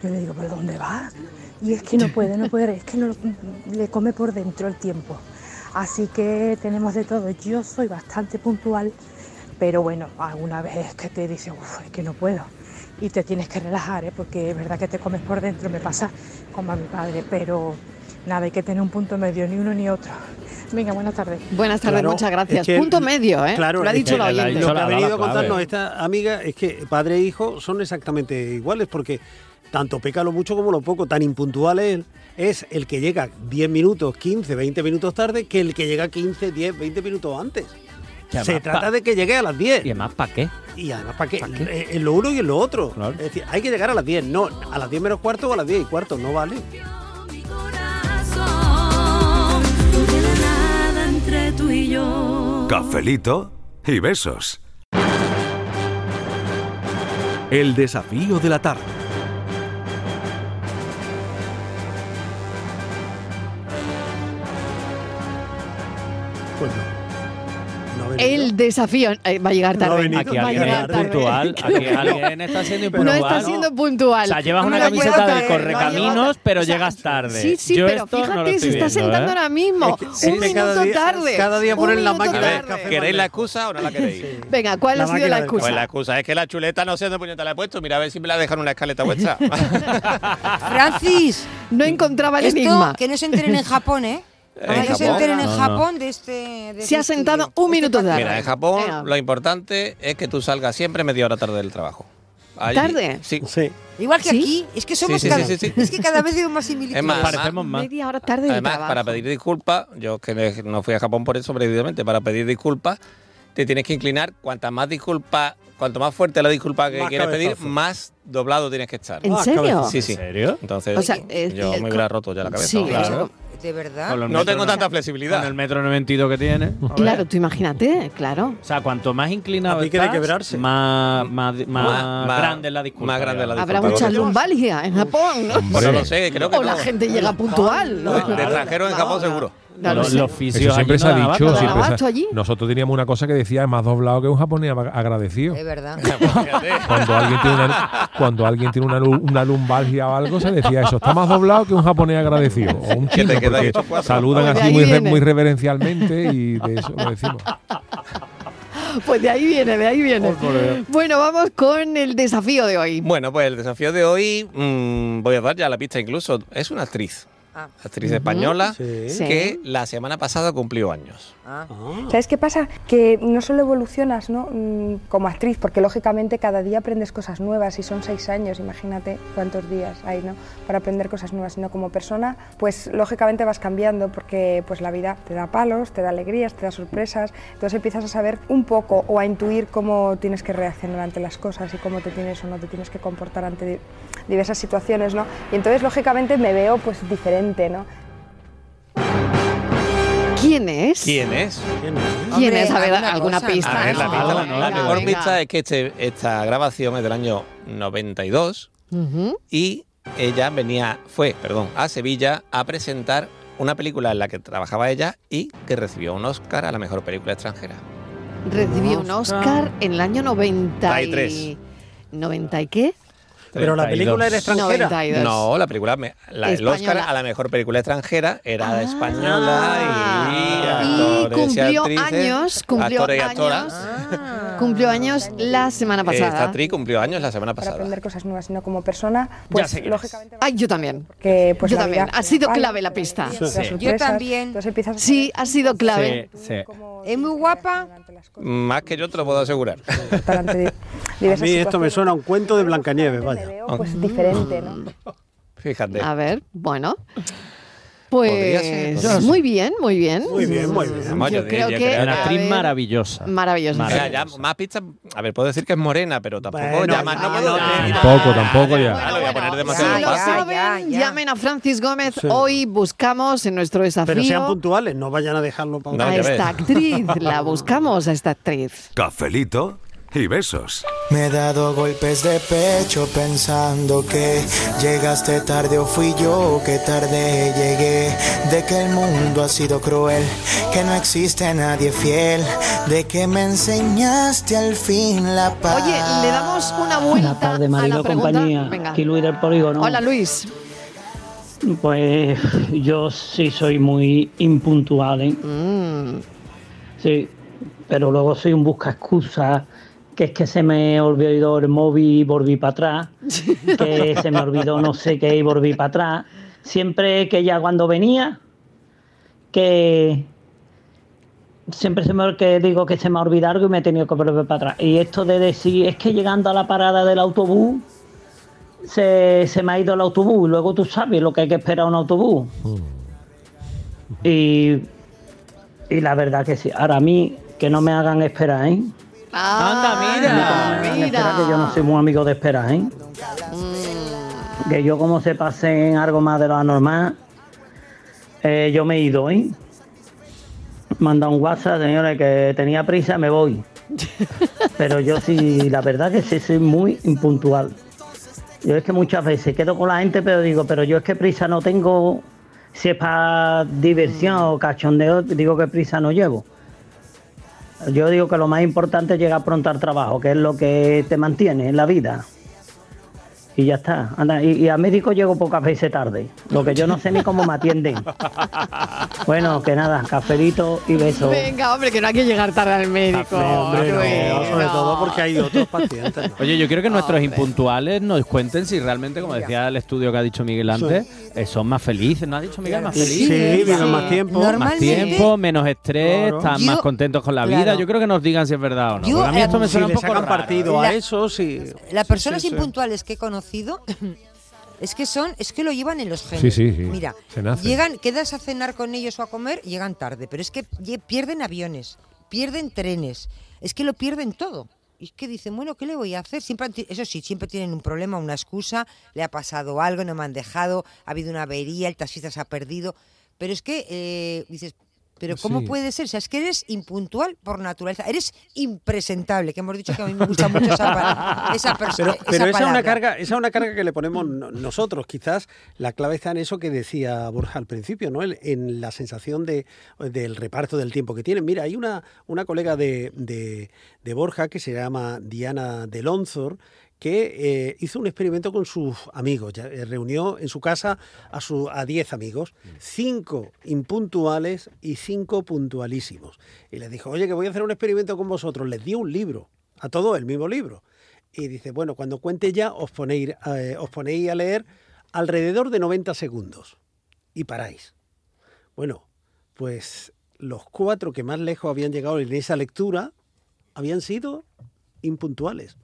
Yo le digo, ¿pero dónde vas? Y es que no puede, no puede, es que no, le come por dentro el tiempo. Así que tenemos de todo. Yo soy bastante puntual, pero bueno, alguna vez que te dice, uff, es que no puedo. Y te tienes que relajar, ¿eh? porque es verdad que te comes por dentro, me pasa como a mi padre, pero nada, hay que tener un punto medio, ni uno ni otro. Venga, buenas tardes. Buenas tardes, Claro, muchas gracias. es que- Punto medio, ¿eh? Claro, lo ha dicho que la oyente. Lo que ha venido a contarnos esta amiga es que padre e hijo son exactamente iguales porque tanto peca lo mucho como lo poco. Tan impuntual es, es el que llega 10 minutos, 15, 20 minutos tarde que el que llega 15, 10, 20 minutos antes. Se trata pa- de que llegue a las 10. Y además, ¿para qué? Y además, ¿para qué? Eh, En lo uno y en lo otro. Es decir, hay que llegar a las 10, no a las 10 menos cuarto o a las 10 y cuarto, no vale. Yo. Cafelito y besos. El desafío de la tarde. El desafío eh, va a llegar No tarde. venido. Aquí alguien llegar es tarde. puntual, aquí alguien está siendo No impuntual. está siendo puntual. O sea, llevas No una camiseta del creer, correcaminos, pero llegas tarde. Sí, sí, Yo pero esto no lo fíjate, se estoy está viendo, sentando ¿eh? ahora mismo. un minuto cada día- tarde. cada día ponen la máquina de. ¿Queréis la excusa o no la queréis? Venga, ¿cuál ha sido la excusa? Pues la excusa es que la chuleta no sé dónde puñeta la he puesto. Mira a ver si me la dejan en la escaleta vuestra. Francis. No encontraba el Esto, enigma. que no se enteren en Japón, ¿eh? ¿En Que se enteren en No, no. Japón de este... de Se ha este sentado un minuto tarde. Mira, en Japón Venga. lo importante es que tú salgas siempre media hora tarde del trabajo. Allí- ¿Tarde? Sí. Igual que ¿Sí? aquí, es que somos Sí, sí, cada, sí, sí, sí. es que cada vez veo más similitudes. Es más, Parecemos más. Media hora tarde de Además, trabajo. para pedir disculpas, yo que no fui a Japón por eso precisamente, para pedir disculpas, te tienes que inclinar. Cuantas más disculpas, cuanto más fuerte la disculpa que Más quieres pedir, más doblado tienes que estar. ¿En serio? Sí, sí. ¿En serio? Entonces, O sea, eh, yo eh, me hubiera roto ya la cabeza. Sí, vamos. ¿De verdad? No tengo tanta flexibilidad. Con el metro 92 que tiene. Claro, tú imagínate, claro. O sea, cuanto más inclinado quiere estás, quebrarse. más, más, más, Más- más- grande es la disculpa. más grande es la. Habrá disculpa, mucha Gorka. lumbalgia en Japón, ¿no? Pues no lo sé, creo que O la gente llega puntual. ¿no? De, de extranjero en Japón seguro. Los, los Eso fisios siempre allí se ha dicho. siempre ¿Dabas se ha- allí? Nosotros teníamos una cosa que decía más doblado que un japonés ag- agradecido. Es verdad. Cuando alguien tiene una, cuando alguien tiene una, lu- una lumbalgia o algo, se decía eso. Está más doblado que un japonés agradecido. O un chino, porque saludan Pues así muy, re- muy reverencialmente y de eso lo decimos. Pues de ahí viene, de ahí viene. Bueno, vamos con el desafío de hoy. Bueno, pues el desafío de hoy, mm, voy a dar ya la pista incluso, es una actriz. Ah. Actriz española Sí. Que la semana pasada cumplió años. Ah. ¿Sabes qué pasa? Que no solo evolucionas ¿no? Mm, como actriz, porque lógicamente cada día aprendes cosas nuevas y son seis años, imagínate cuántos días hay ¿no? para aprender cosas nuevas, sino como persona, pues lógicamente vas cambiando porque pues la vida te da palos, te da alegrías, te da sorpresas, entonces empiezas a saber un poco o a intuir cómo tienes que reaccionar ante las cosas y cómo te tienes o no te tienes que comportar ante di- diversas situaciones, ¿no? Y entonces lógicamente me veo pues diferente, ¿no? ¿Quién es? ¿Quién es? ¿Quién es? ¿Quién es? A ver, alguna alguna cosa, pista. ¿no? A ver, la, No, pista, la- venga, la mejor venga. pista es que este- esta grabación es del año 92 Ujú. y ella venía, fue, perdón, a Sevilla a presentar una película en la que trabajaba ella y que recibió un Oscar a la mejor película extranjera. Recibió un Oscar en el año 90 y... 93. ¿90 y qué? Pero la película era extranjera. 92. No, la película, me- la- el Oscar a la mejor película extranjera era española y, Ah. Y actores cumplió actrices, años, cumplió actores y años. actoras. Cumplió años la semana Esta pasada. actriz cumplió años la semana Para pasada. aprender cosas nuevas, sino como persona, pues lógicamente Ay, yo también. que pues Yo también. Ha sido clave la pista. Sí. Yo también. Sí, ha sido clave. Sí, sí. Es muy guapa. Más que yo te lo puedo asegurar. A mí esto me suena a un cuento de Blancanieves, vaya. veo pues diferente, ¿no? Fíjate. A ver, bueno. Pues ser. muy bien, muy bien. Muy bien, muy bien. Yo yo creo que Una actriz ver, maravillosa. Maravillosa. Mira, ya más pistas. A ver, puedo decir que es morena, pero tampoco. Bueno, ya más no ya, puedo ya, decir. ya. Tampoco, tampoco ya. Lo voy a poner Si demasiado lo saben, Ya, ya. llamen a Francis Gómez. Sí. Hoy buscamos en nuestro Pero sean desafío puntuales, no vayan a dejarlo para No, a ya ves. esta actriz. La buscamos a esta actriz. Cafelito y besos. Me he dado golpes de pecho pensando que llegaste tarde o fui yo que tarde llegué. De que el mundo ha sido cruel, que no existe nadie fiel. De que me enseñaste al fin la paz. Oye, le damos una vuelta Buenas tardes, a Marilo la compañía. Venga. Aquí Luis del Polígono. Hola, Luis. Pues yo sí soy muy impuntual, ¿eh? Mm. Sí, pero luego soy un busca excusas, que es que se me olvidó el móvil y volví para atrás, que se me olvidó no sé qué y volví para atrás. Siempre que ya cuando venía, que siempre se me que digo que se me ha olvidado algo y me he tenido que volver para atrás. Y esto de decir, es que llegando a la parada del autobús, se, se me ha ido el autobús. Luego tú sabes lo que hay que esperar a un autobús. Y, y la verdad que sí. Ahora a mí, que no me hagan esperar, ¿eh? Anda, mira, Espera, que yo no soy muy amigo de esperar, ¿eh? Que yo como se pase en algo más de lo anormal, eh, yo me he ido, ¿eh? Manda un WhatsApp, señores, que tenía prisa, me voy. Pero yo sí, la verdad que sí soy muy impuntual. Yo es que muchas veces quedo con la gente, pero digo, pero yo es que prisa no tengo, si es para diversión o cachondeo, digo que prisa no llevo. Yo digo que lo más importante es llegar pronto al trabajo, que es lo que te mantiene en la vida. Y ya está. Anda, y, y a médico llego pocas veces tarde. Lo que yo no sé ni cómo me atienden. Bueno, que nada, cafelito y besos. Venga, hombre, que no hay que llegar tarde al médico. Hombre, no, sobre todo porque hay otros pacientes. ¿no? Oye, yo quiero que nuestros impuntuales nos cuenten si realmente, como decía el estudio que ha dicho Miguel antes, eh, son más felices. ¿No ha dicho Miguel más Sí, felices? viven más tiempo. Más tiempo, menos estrés, Claro. están Yo- más contentos con la vida. claro. Yo creo que nos digan si es verdad o no. Yo, a mí esto me suena si un poco partido a La- eso, sí. Las personas Sí, sí. impuntuales que he conocido es que son, es que lo llevan en los genes. Sí, sí, sí. Mira, llegan, quedas a cenar con ellos o a comer, llegan tarde, pero es que pierden aviones, pierden trenes, es que lo pierden todo. Y es que dicen, bueno, ¿qué le voy a hacer? Siempre, eso sí, siempre tienen un problema, una excusa, le ha pasado algo, no me han dejado, ha habido una avería, el taxista se ha perdido. Pero es que eh, dices, pero ¿cómo Sí. puede ser? O sea, es que eres impuntual por naturaleza, eres impresentable, que hemos dicho que a mí me gusta mucho esa, esa persona. Pero, pero esa es una carga, esa es una carga que le ponemos no- nosotros. Quizás la clave está en eso que decía Borja al principio, ¿no? El- en la sensación de, del reparto del tiempo que tienen. Mira, hay una, una colega de, de- de Borja que se llama Diana Delonzor que eh, hizo un experimento con sus amigos. Ya, eh, reunió en su casa a su a 10 amigos, cinco impuntuales y cinco puntualísimos. Y les dijo, oye, que voy a hacer un experimento con vosotros. Les dio un libro, a todos el mismo libro. Y dice, bueno, cuando cuente ya os ponéis, eh, os ponéis a leer alrededor de 90 segundos y paráis. Bueno, pues los cuatro que más lejos habían llegado en esa lectura habían sido impuntuales.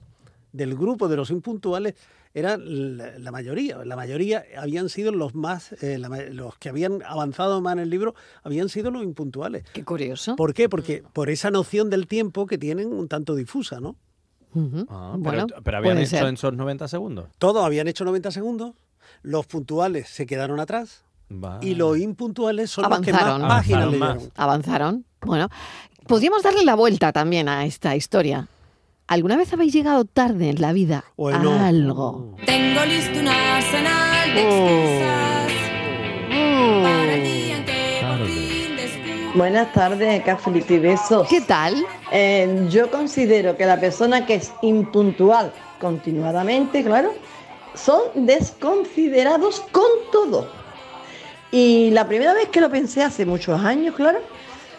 Del grupo de los impuntuales eran la, la mayoría. La mayoría habían sido los más, eh, la ma- los que habían avanzado más en el libro, habían sido los impuntuales. Qué curioso. ¿Por qué? Porque por esa noción del tiempo que tienen un tanto difusa, ¿no? Ah, Bueno, pero, pero habían hecho ser. en esos 90 segundos. Todos habían hecho 90 segundos, los puntuales se quedaron atrás y los impuntuales son los que más Avanzaron. páginas Avanzaron más. Avanzaron. Bueno, podríamos darle la vuelta también a esta historia. ¿Alguna vez habéis llegado tarde en la vida Bueno. a algo? Tengo listo un arsenal de excusas para el día en que por fin descubra. Buenas tardes, Cafelito y Besos. ¿Qué tal? Eh, yo considero que la persona que es impuntual continuadamente, claro, son desconsiderados con todo. Y la primera vez que lo pensé hace muchos años, claro,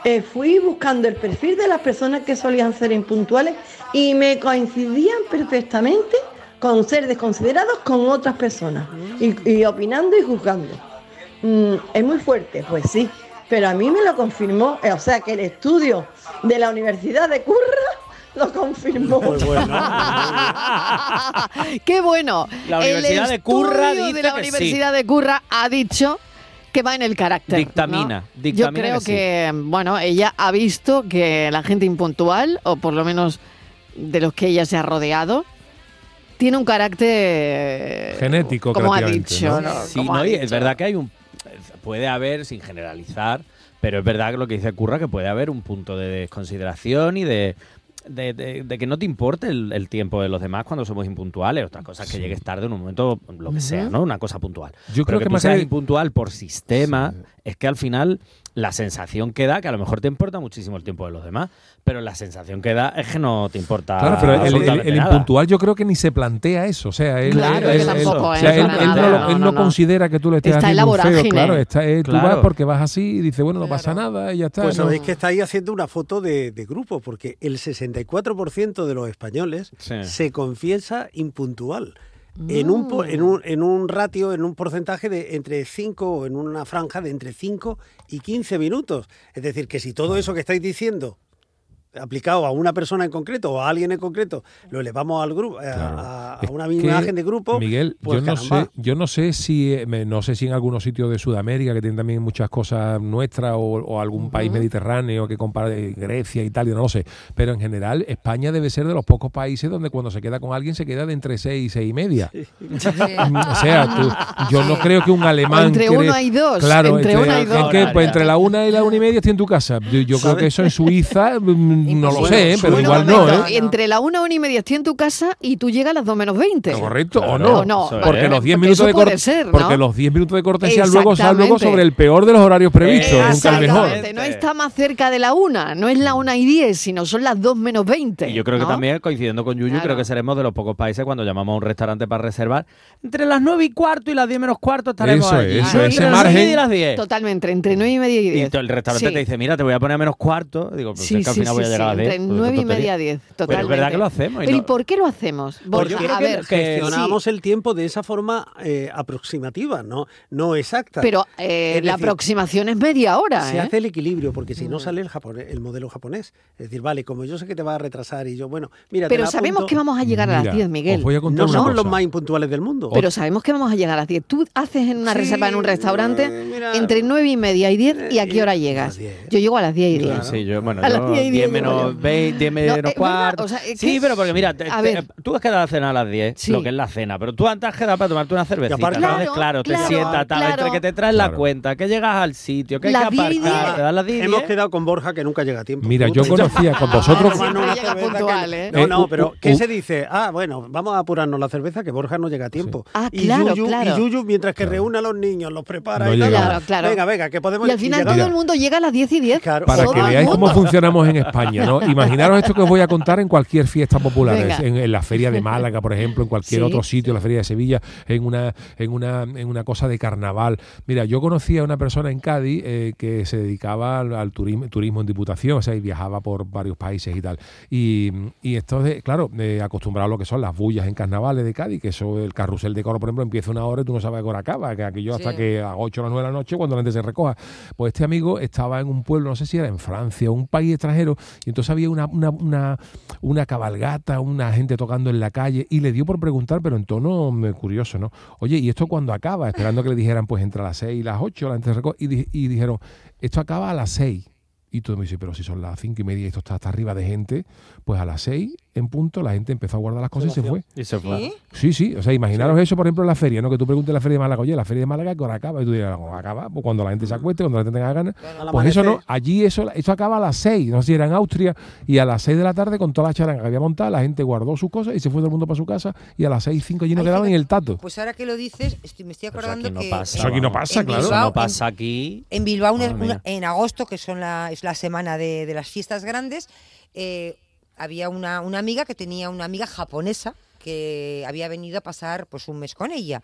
eh, fui buscando el perfil de las personas que solían ser impuntuales y me coincidían perfectamente con ser desconsiderados con otras personas y, y opinando y juzgando. Mm, ¿Es muy fuerte? Pues sí, pero a mí me lo confirmó, eh, o sea que el estudio de la Universidad de Curra lo confirmó. Pues bueno. ¡Qué bueno! La El Universidad de Curra dice de la que sí. Universidad de Curra ha dicho que va en el carácter. Dictamina, ¿no? dictamina Yo creo que que, sí. bueno, ella ha visto que la gente impuntual, o por lo menos de los que ella se ha rodeado, tiene un carácter Genético, como ha dicho, ¿no? ¿no? Sí, no, ha y es verdad que hay un. Puede haber, sin generalizar, pero es verdad que lo que dice Curra, que puede haber un punto de desconsideración y de. De, de- de que no te importe el, el tiempo de los demás cuando somos impuntuales. Otra cosa es que llegues tarde en un momento, lo que sea, ¿no? Una cosa puntual. Yo Pero creo que, que tú más seas que- impuntual por sistema, es que al final la sensación que da, que a lo mejor te importa muchísimo el tiempo de los demás, pero la sensación que da es que no te importa. Claro, pero el- impuntual yo creo que ni se plantea eso. O sea, él, Claro, él- que él- tampoco, o sea, él- Para él no, nada, lo- no, él no, no no. considera que tú le estés Está haciendo un feo. Claro, está, eh, tú Claro. vas porque vas así y dices, bueno, no pasa nada y ya está. Pues ¿no? sabéis que estáis haciendo una foto de, de grupo, porque el 64% de los españoles Sí. se confiesa impuntual. En un, po- en, un, en un ratio, en un porcentaje de entre 5, o en una franja de entre 5 y 15 minutos. Es decir, que si todo eso que estáis diciendo aplicado a una persona en concreto o a alguien en concreto, lo elevamos al grupo, a- a, a una misma imagen de grupo. Miguel, pues yo no caramba. sé, yo no sé si eh, me- no sé si en algunos sitios de Sudamérica que tienen también muchas cosas nuestras o, o algún país mediterráneo que compare Grecia, Italia, no lo sé, pero en general España debe ser de los pocos países donde cuando se queda con alguien se queda de entre seis y seis y media. Mm, O sea, tú- yo no creo que un alemán entre cree- una y dos, Claro, entre una y dos. ¿en qué? Pues entre la una y la una y media estoy en tu casa. Yo, yo creo que eso en Suiza mm, no lo sé, ¿eh? pero Bueno, igual un no, ¿eh? Entre la una, una y media estoy en tu casa y tú llegas a las dos menos 20. Correcto, o Claro, no. o no, porque los 10 Porque minutos de porque los 10 minutos de cortesía luego son luego sobre el peor de los horarios previstos, nunca el mejor. Exactamente, no está más cerca de la una, no es la una y diez, sino son las dos menos 20. Y yo creo que también, coincidiendo con Yuyu, Claro. creo que seremos de los pocos países cuando llamamos a un restaurante para reservar. Entre las 9 y cuarto y las 10 menos cuarto estaremos Eso allí. es, eso, Entre ese las margen. y las 10. Totalmente, entre nueve y media y Y diez. to- el restaurante Sí. te dice, mira, te voy a poner a menos cuarto. Digo, pues Sí, es que al sí, final voy a sí, llegar a sí, las 10. entre Pues, nueve y media a diez, Pero es totalmente. verdad que lo hacemos. y Pero ¿y no- por qué lo hacemos? Porque Porque, yo a creo que ver, gestionamos sí, el tiempo de esa forma eh, aproximativa, no, no exacta. pero eh, la decir, aproximación es media hora. Se ¿eh? hace el equilibrio, porque si no sale el, japonés, el modelo japonés. Es decir, vale, como yo sé que te va a retrasar y yo, bueno, mira, te Pero la sabemos apunto. que vamos a llegar a las Mira, 10, Miguel. os voy a contar No somos los más impuntuales del mundo. Pero sabemos que vamos a llegar a las 10. Tú haces en una Sí, reserva en un restaurante mira, entre 9 y media y 10 y a qué hora llegas. Yo llego a las 10 y 10. Sí, yo, bueno, A las yo 10 y 10 10 menos llego yo. 20, 10 No, menos cuarto. sí, pero porque mira, te- A te- tú has quedado a cenar a las 10, Sí. lo que es la cena, pero tú antes has quedado para tomarte una cervecita. aparte- Entonces, Claro, claro, te claro, sientas, tal, claro. entre que te traes la Claro. cuenta, que llegas al sitio, que hay Las que 10 y aparcar, 10. te das las 10 y Hemos 10. quedado con Borja que nunca llega a tiempo. Mira, yo conocía con vosotros. ¿eh? No, no, Eh, pero ¿qué se dice? Ah, bueno, vamos a apurarnos la cerveza que Borja no llega a tiempo. Ah, y, claro, claro. y Yuyu, mientras que reúne a los niños, los prepara No y. Claro, claro. Venga, venga, que podemos Y al final todo el mundo llega a las 10 y 10. Claro. Para que veáis cómo funcionamos en España, ¿no? Imaginaros esto que os voy a contar en cualquier fiesta popular, en, en la feria de Málaga, por ejemplo, en cualquier Sí. otro sitio, la feria de Sevilla, en una, en una, en una cosa de carnaval. Mira, yo conocí a una persona en Cádiz eh, que se dedicaba al, al turismo, turismo en diputación, o sea, y viajaba por varios países y tal. Y, y entonces, claro, eh, acostumbrado a lo que son las bullas en carnavales de Cádiz, que eso, el carrusel de coro, por ejemplo, empieza una hora y tú no sabes a qué hora acaba, que aquello hasta Sí. que a 8 o las 9 de la noche, cuando la gente se recoja. Pues este amigo estaba en un pueblo, no sé si era en Francia o un país extranjero, y entonces había una, una, una, una cabalgata, una gente tocando en la calle, y le dio por preguntar, pero en tono mm, curioso, ¿no? Oye, ¿y esto cuándo acaba? Esperando que le dijeran, pues entre las 6 y las 8, la y, y dijeron, esto acaba a las 6. Y tú me dices, pero si son las cinco y media y esto está hasta arriba de gente, pues a las 6 en punto la gente empezó a guardar las cosas y se fue. Y se fue. ¿Sí? Sí, sí, o sea, imaginaros eso, por ejemplo, en la feria, ¿no? Que tú preguntes en la feria de Málaga, oye, la feria de Málaga, ¿qué hora acaba? Y tú dirás, "¿Cómo acaba? Pues cuando la gente se acueste, cuando la gente tenga ganas. Pues eso no, allí eso, eso acaba a las 6, no sé si era en Austria, y a las 6 de la tarde, con toda la charanga que había montada, la gente guardó sus cosas y se fue todo el mundo para su casa, y a las 6, 5 allí no Ay, quedaban en fíjate, el tato. Pues ahora que lo dices, estoy- me estoy Eso acordando aquí no que pasa. Eso aquí no pasa, en claro. Eso Bilbao, no pasa aquí. En Bilbao, una- una- en agosto, que son la, es la semana de, de las fiestas grandes, eh, había una, una amiga que tenía una amiga japonesa que había venido a pasar pues un mes con ella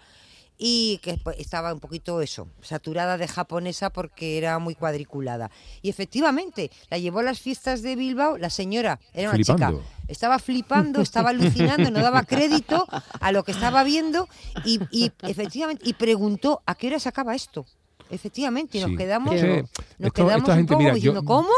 y que pues, estaba un poquito eso, saturada de japonesa porque era muy cuadriculada. Y efectivamente, la llevó a las fiestas de Bilbao, la señora, era una Flipando. chica, estaba flipando, estaba alucinando, no daba crédito a lo que estaba viendo y, y efectivamente, y preguntó, ¿a qué hora se acaba esto? Efectivamente, y nos Sí. quedamos, que nos esto- quedamos esta un gente, poco mira, yo- diciendo, ¿cómo?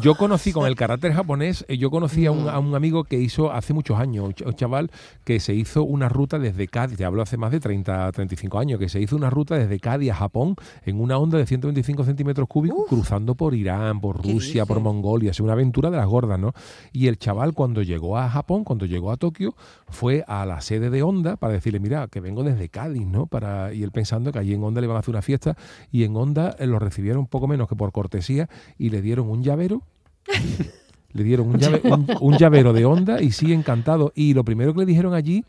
Yo conocí con el carácter japonés, eh, yo conocí a un, a un amigo que hizo hace muchos años, un ch- un chaval que se hizo una ruta desde Cádiz, te hablo hace más de 30, 35 años, que se hizo una ruta desde Cádiz a Japón en una onda de 125 centímetros cúbicos, cruzando por Irán, por ¿Qué Rusia, por? Mongolia, es una aventura de las gordas, ¿no? Y el chaval cuando llegó a Japón, cuando llegó a Tokio, fue a la sede de Honda para decirle, mira, que vengo desde Cádiz, ¿no? Para, y él pensando que allí en Honda le iban a hacer una fiesta y en Honda eh, lo recibieron un poco menos que por cortesía y le dieron un llavero le dieron un, llave- un- un llavero de onda y sí, encantado. Y lo primero que le dijeron allí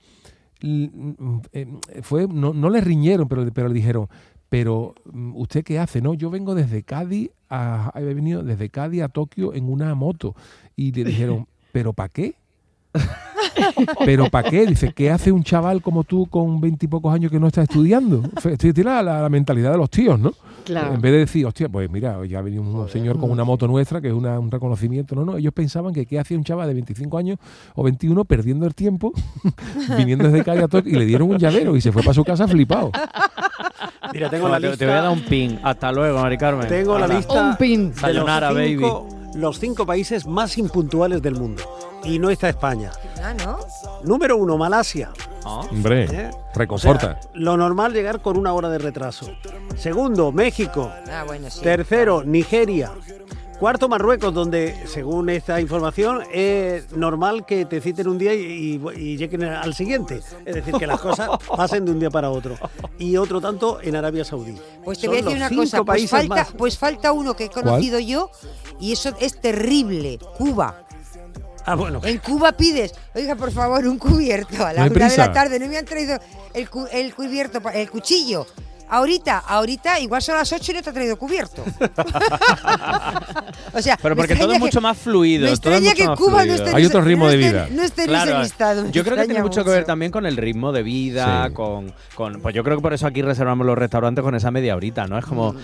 eh, fue, no, no le riñeron, pero, pero le dijeron, pero mm, ¿usted qué hace? No, yo vengo desde Cádiz a, he venido desde Cádiz a Tokio en una moto. Y le dijeron, ¿pero para qué? ¿Pero para qué? Dice, ¿qué hace un chaval como tú con veintipocos años que no está estudiando? Tiene la, la- la mentalidad de los tíos, ¿no? Claro. En vez de decir, hostia, pues mira, ya ha venido un señor con una moto nuestra, que es una- un reconocimiento. No, no, ellos pensaban que qué hacía un chaval de 25 años o 21 perdiendo el tiempo, viniendo desde calle a Tokio, y le dieron un llavero y se fue para su casa flipado. Mira, tengo la te, lista. te voy a dar un pin. Hasta luego, Mari Carmen. Tengo la lista Un pin. de los Sayonara, baby. Los cinco países más impuntuales del mundo. Y no está España. Ah, ¿no? Número uno, Malasia. Hombre, ¿Eh? reconforta. O sea, lo normal llegar con una hora de retraso. Segundo, México. Ah, bueno, sí. Tercero, Nigeria. Cuarto, Marruecos, donde, según esta información, es normal que te citen un día y, y- y lleguen al siguiente. Es decir, que las cosas pasen de un día para otro. Y otro tanto en Arabia Saudí. Pues te Son voy a decir una cosa, pues falta, más. pues falta uno que he conocido yo y eso es terrible, Cuba. Ah, bueno. En Cuba pides, oiga, por favor, un cubierto a No la hay una de la tarde. No me han traído el, cu- el cubierto, el cuchillo. Ahorita, ahorita, igual son las 8 y no te ha traído cubierto. o sea, Pero porque todo es mucho que- más fluido. me todo es extraña mucho que más Cuba no fluido. esté Hay otro ritmo no de esté- vida. no esté en ese Claro, listado, Yo creo que tiene mucho que ver también con el ritmo de vida, con, con. Pues yo creo que por eso aquí reservamos los restaurantes con esa media horita, ¿no? Es como. Mm.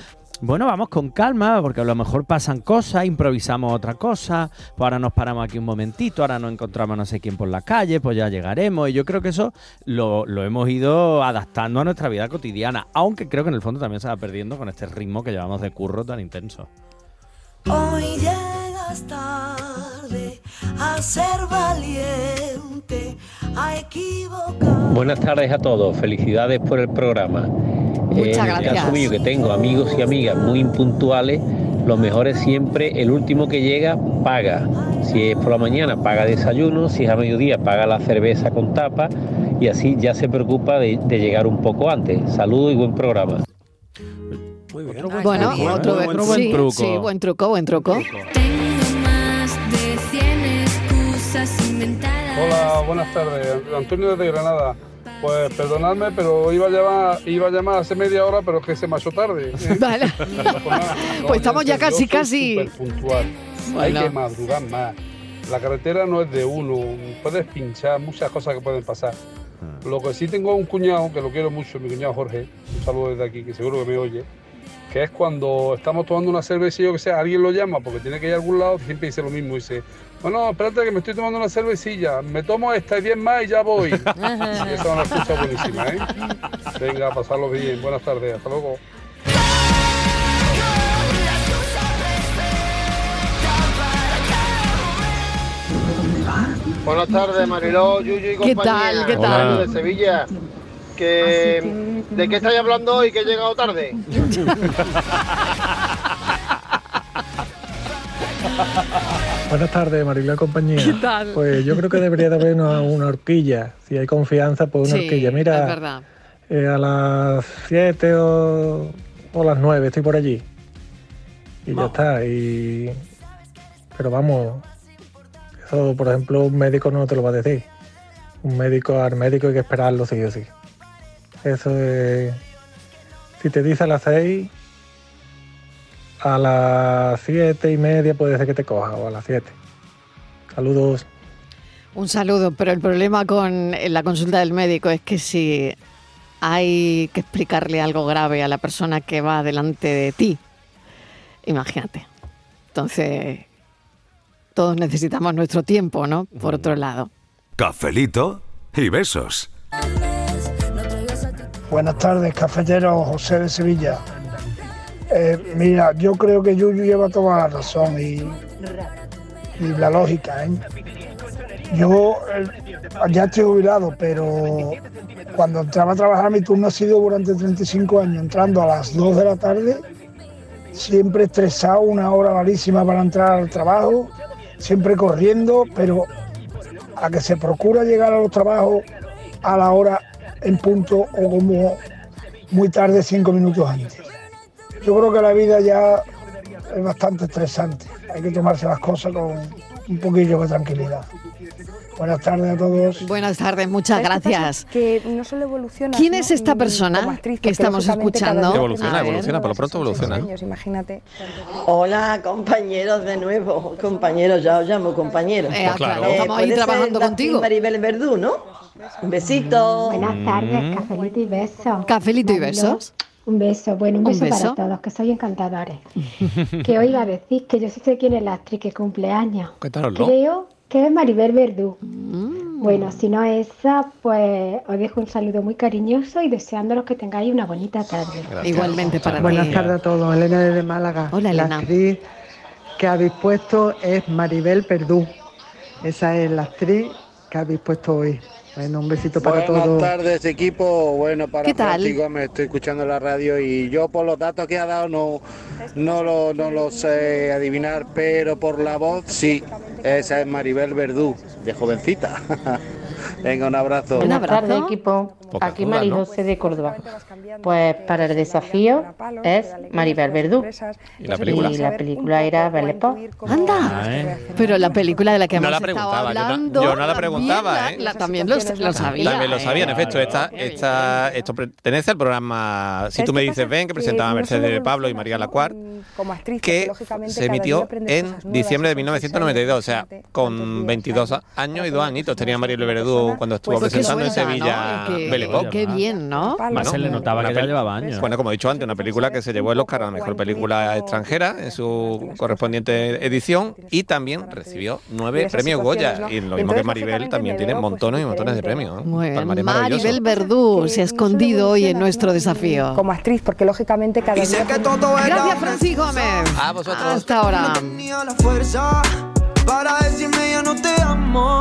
Bueno, vamos con calma, porque a lo mejor pasan cosas, improvisamos otra cosa, pues ahora nos paramos aquí un momentito, ahora no encontramos no sé quién por la calle, pues ya llegaremos. Y yo creo que eso lo, lo hemos ido adaptando a nuestra vida cotidiana, aunque creo que en el fondo también se va perdiendo con este ritmo que llevamos de curro tan intenso. Hoy llegas tarde a ser valiente, a equivocar. Buenas tardes a todos, felicidades por el programa. Muchas en el gracias. caso mío que tengo amigos y amigas muy impuntuales, lo mejor es siempre el último que llega paga. Si es por la mañana paga desayuno, si es a mediodía paga la cerveza con tapa y así ya se preocupa de, de llegar un poco antes. Saludos y buen programa. Muy bien. Bueno, Muy bien. otro, Muy buen sí, truco. sí, buen truco, buen truco. Más Hola, buenas tardes. Antonio de Granada. Pues perdonadme, pero iba a llamar, iba a llamar hace media hora, pero es que se me ha hecho tarde. ¿eh? Vale. Pues estamos ya casi, casi. puntual. Bueno. Hay que madrugar más. La carretera no es de uno, puedes pinchar, muchas cosas que pueden pasar. Lo que sí tengo un cuñado, que lo quiero mucho, mi cuñado Jorge, un saludo desde aquí, que seguro que me oye, que es cuando estamos tomando una cerveza y yo que sé, alguien lo llama porque tiene que ir a algún lado, siempre dice lo mismo, dice, bueno, espérate que me estoy tomando una cervecilla, me tomo esta y 10 más y ya voy. y esa es una excusa buenísima, ¿eh? Venga, a pasarlo bien, buenas tardes, hasta luego. Buenas tardes, Mariló, Yuyu y ¿Qué compañía. tal? ¿Qué tal? Hola, De Sevilla. Que, ¿De qué estáis hablando hoy que he llegado tarde? Buenas tardes, Mariló y compañía. ¿Qué tal? Pues yo creo que debería de haber una, una horquilla. Si hay confianza, pues una Sí, horquilla. Mira, es verdad. eh, a las 7 o, o las 9 estoy por allí. Y ya está. Y... Pero vamos, eso por ejemplo un médico no te lo va a decir. Un médico al médico hay que esperarlo sí o sí. Eso es... Si te dice a las 6, a las 7 y media puede ser que te coja o a las 7. Saludos. Un saludo, pero el problema con la consulta del médico es que si hay que explicarle algo grave a la persona que va delante de ti, imagínate. Entonces, todos necesitamos nuestro tiempo, ¿no? Por otro lado. Cafelito y besos. Buenas tardes, cafetero José de Sevilla. Eh, mira, yo creo que Yuyu lleva toda la razón y, la lógica. ¿eh? Yo eh, ya estoy jubilado, pero cuando entraba a trabajar mi turno ha sido durante 35 años, entrando a las 2 de la tarde, siempre estresado, una hora malísima para entrar al trabajo, siempre corriendo, pero a que se procura llegar a los trabajos a la hora en punto o como muy tarde, cinco minutos antes. Yo creo que la vida ya es bastante estresante. Hay que tomarse las cosas con un poquillo de tranquilidad. Buenas tardes a todos. Buenas tardes, muchas gracias. Que no solo evoluciona. ¿Quién es esta persona que estamos escuchando? Evoluciona, evoluciona, por lo pronto evoluciona. imagínate. Hola, compañeros de nuevo. Compañeros, ya os llamo compañeros. Eh, Pues claro. estamos ahí ser trabajando contigo. Maribel Verdú, ¿no? Un besito. Buenas tardes, cafelito y besos. Cafelito y besos. Un beso, bueno, un Un beso, para todos, que sois encantadores. que hoy iba a decir que yo sí sé quién es la actriz que cumple años. ¿Qué tal, no? Creo que es Maribel Verdú. Mm. Bueno, si no es esa, pues os dejo un saludo muy cariñoso y deseándolos que tengáis una bonita tarde. Igualmente para Buenas tardes a todos. Elena desde Málaga. Hola, La Elena. actriz que habéis puesto es Maribel Perdú. Esa es la actriz que habéis puesto hoy. Bueno, un besito para Buenas todos. tardes, equipo. Bueno, para ¿Qué tal? Me estoy escuchando la radio y yo por los datos que ha dado no, no, lo, no lo sé adivinar, pero por la voz sí. Esa es Maribel Verdú, de jovencita. Venga, un abrazo. Buenas tardes, equipo. Pocas Aquí dudas, ¿no? José de Córdoba. Pues para el desafío es Maribel Verdú. ¿Y la película? Y la película era Belle. Anda. Pero la película de la que No hemos la estado preguntaba, yo no- hablando. yo no la también preguntaba, la- ¿eh? la- también lo, lo sabía. También lo sabía, en efecto. Esta, esta, esto pertenece al programa Si ¿Sabes tú me dices ven, que presentaba Mercedes de Pablo y María Lacuart, como actriz, porque, que se emitió en diciembre de y con 1992. O sea, con 22 años y dos añitos tenía Maribel Verdú cuando estuvo Pues presentando en Sevilla ¿no? Qué- bien, ¿no? Más se le notaba que ya llevaba años. Bueno, como he dicho antes, una película que se llevó el Oscar a la mejor película extranjera en su correspondiente edición y también recibió nueve premios Goya. Y lo mismo que Maribel también tiene pues, montones y montones de premios. Maribel Verdú se ha escondido hoy en nuestro desafío. Como actriz, porque lógicamente cada día... Gracias, Francisco Gómez. A vosotros. Hasta ahora. tenía la fuerza para decirme ya no te amo,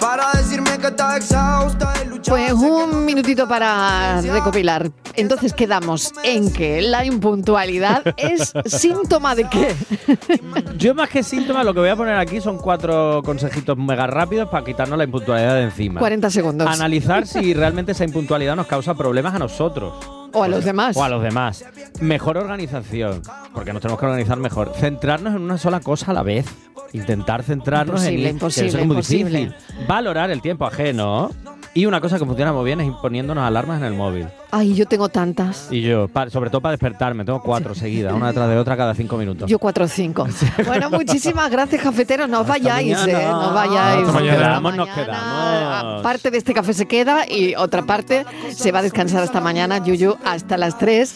para decirme que estás exhausta de luchar. Pues un minutito para recopilar. Entonces quedamos en que la impuntualidad es síntoma de qué. Yo más que síntomas, lo que voy a poner aquí son cuatro consejitos mega rápidos para quitarnos la impuntualidad de encima. 40 segundos. Analizar si realmente esa impuntualidad nos causa problemas a nosotros. O a los demás. O a los demás. Mejor organización, porque nos tenemos que organizar mejor. Centrarnos en una sola cosa a la vez. Intentar centrarnos Imposible, en imposible, que eso es muy imposible. difícil. Valorar el tiempo ajeno. Y una cosa que funciona muy bien es poniéndonos alarmas en el móvil. Ay, yo tengo tantas. Y yo, pa- sobre todo para despertarme, tengo cuatro seguidas, una detrás de otra cada cinco minutos. Yo cuatro o cinco. Bueno, muchísimas gracias, cafeteros. No os vayáis. ¿eh? No os vayáis. Nos quedamos, nos quedamos. Parte de este café se queda y otra parte se va a descansar hasta mañana. Yuyu hasta las 3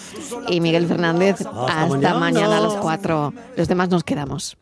y Miguel Fernández hasta, mañana. mañana a las 4. Los demás nos quedamos.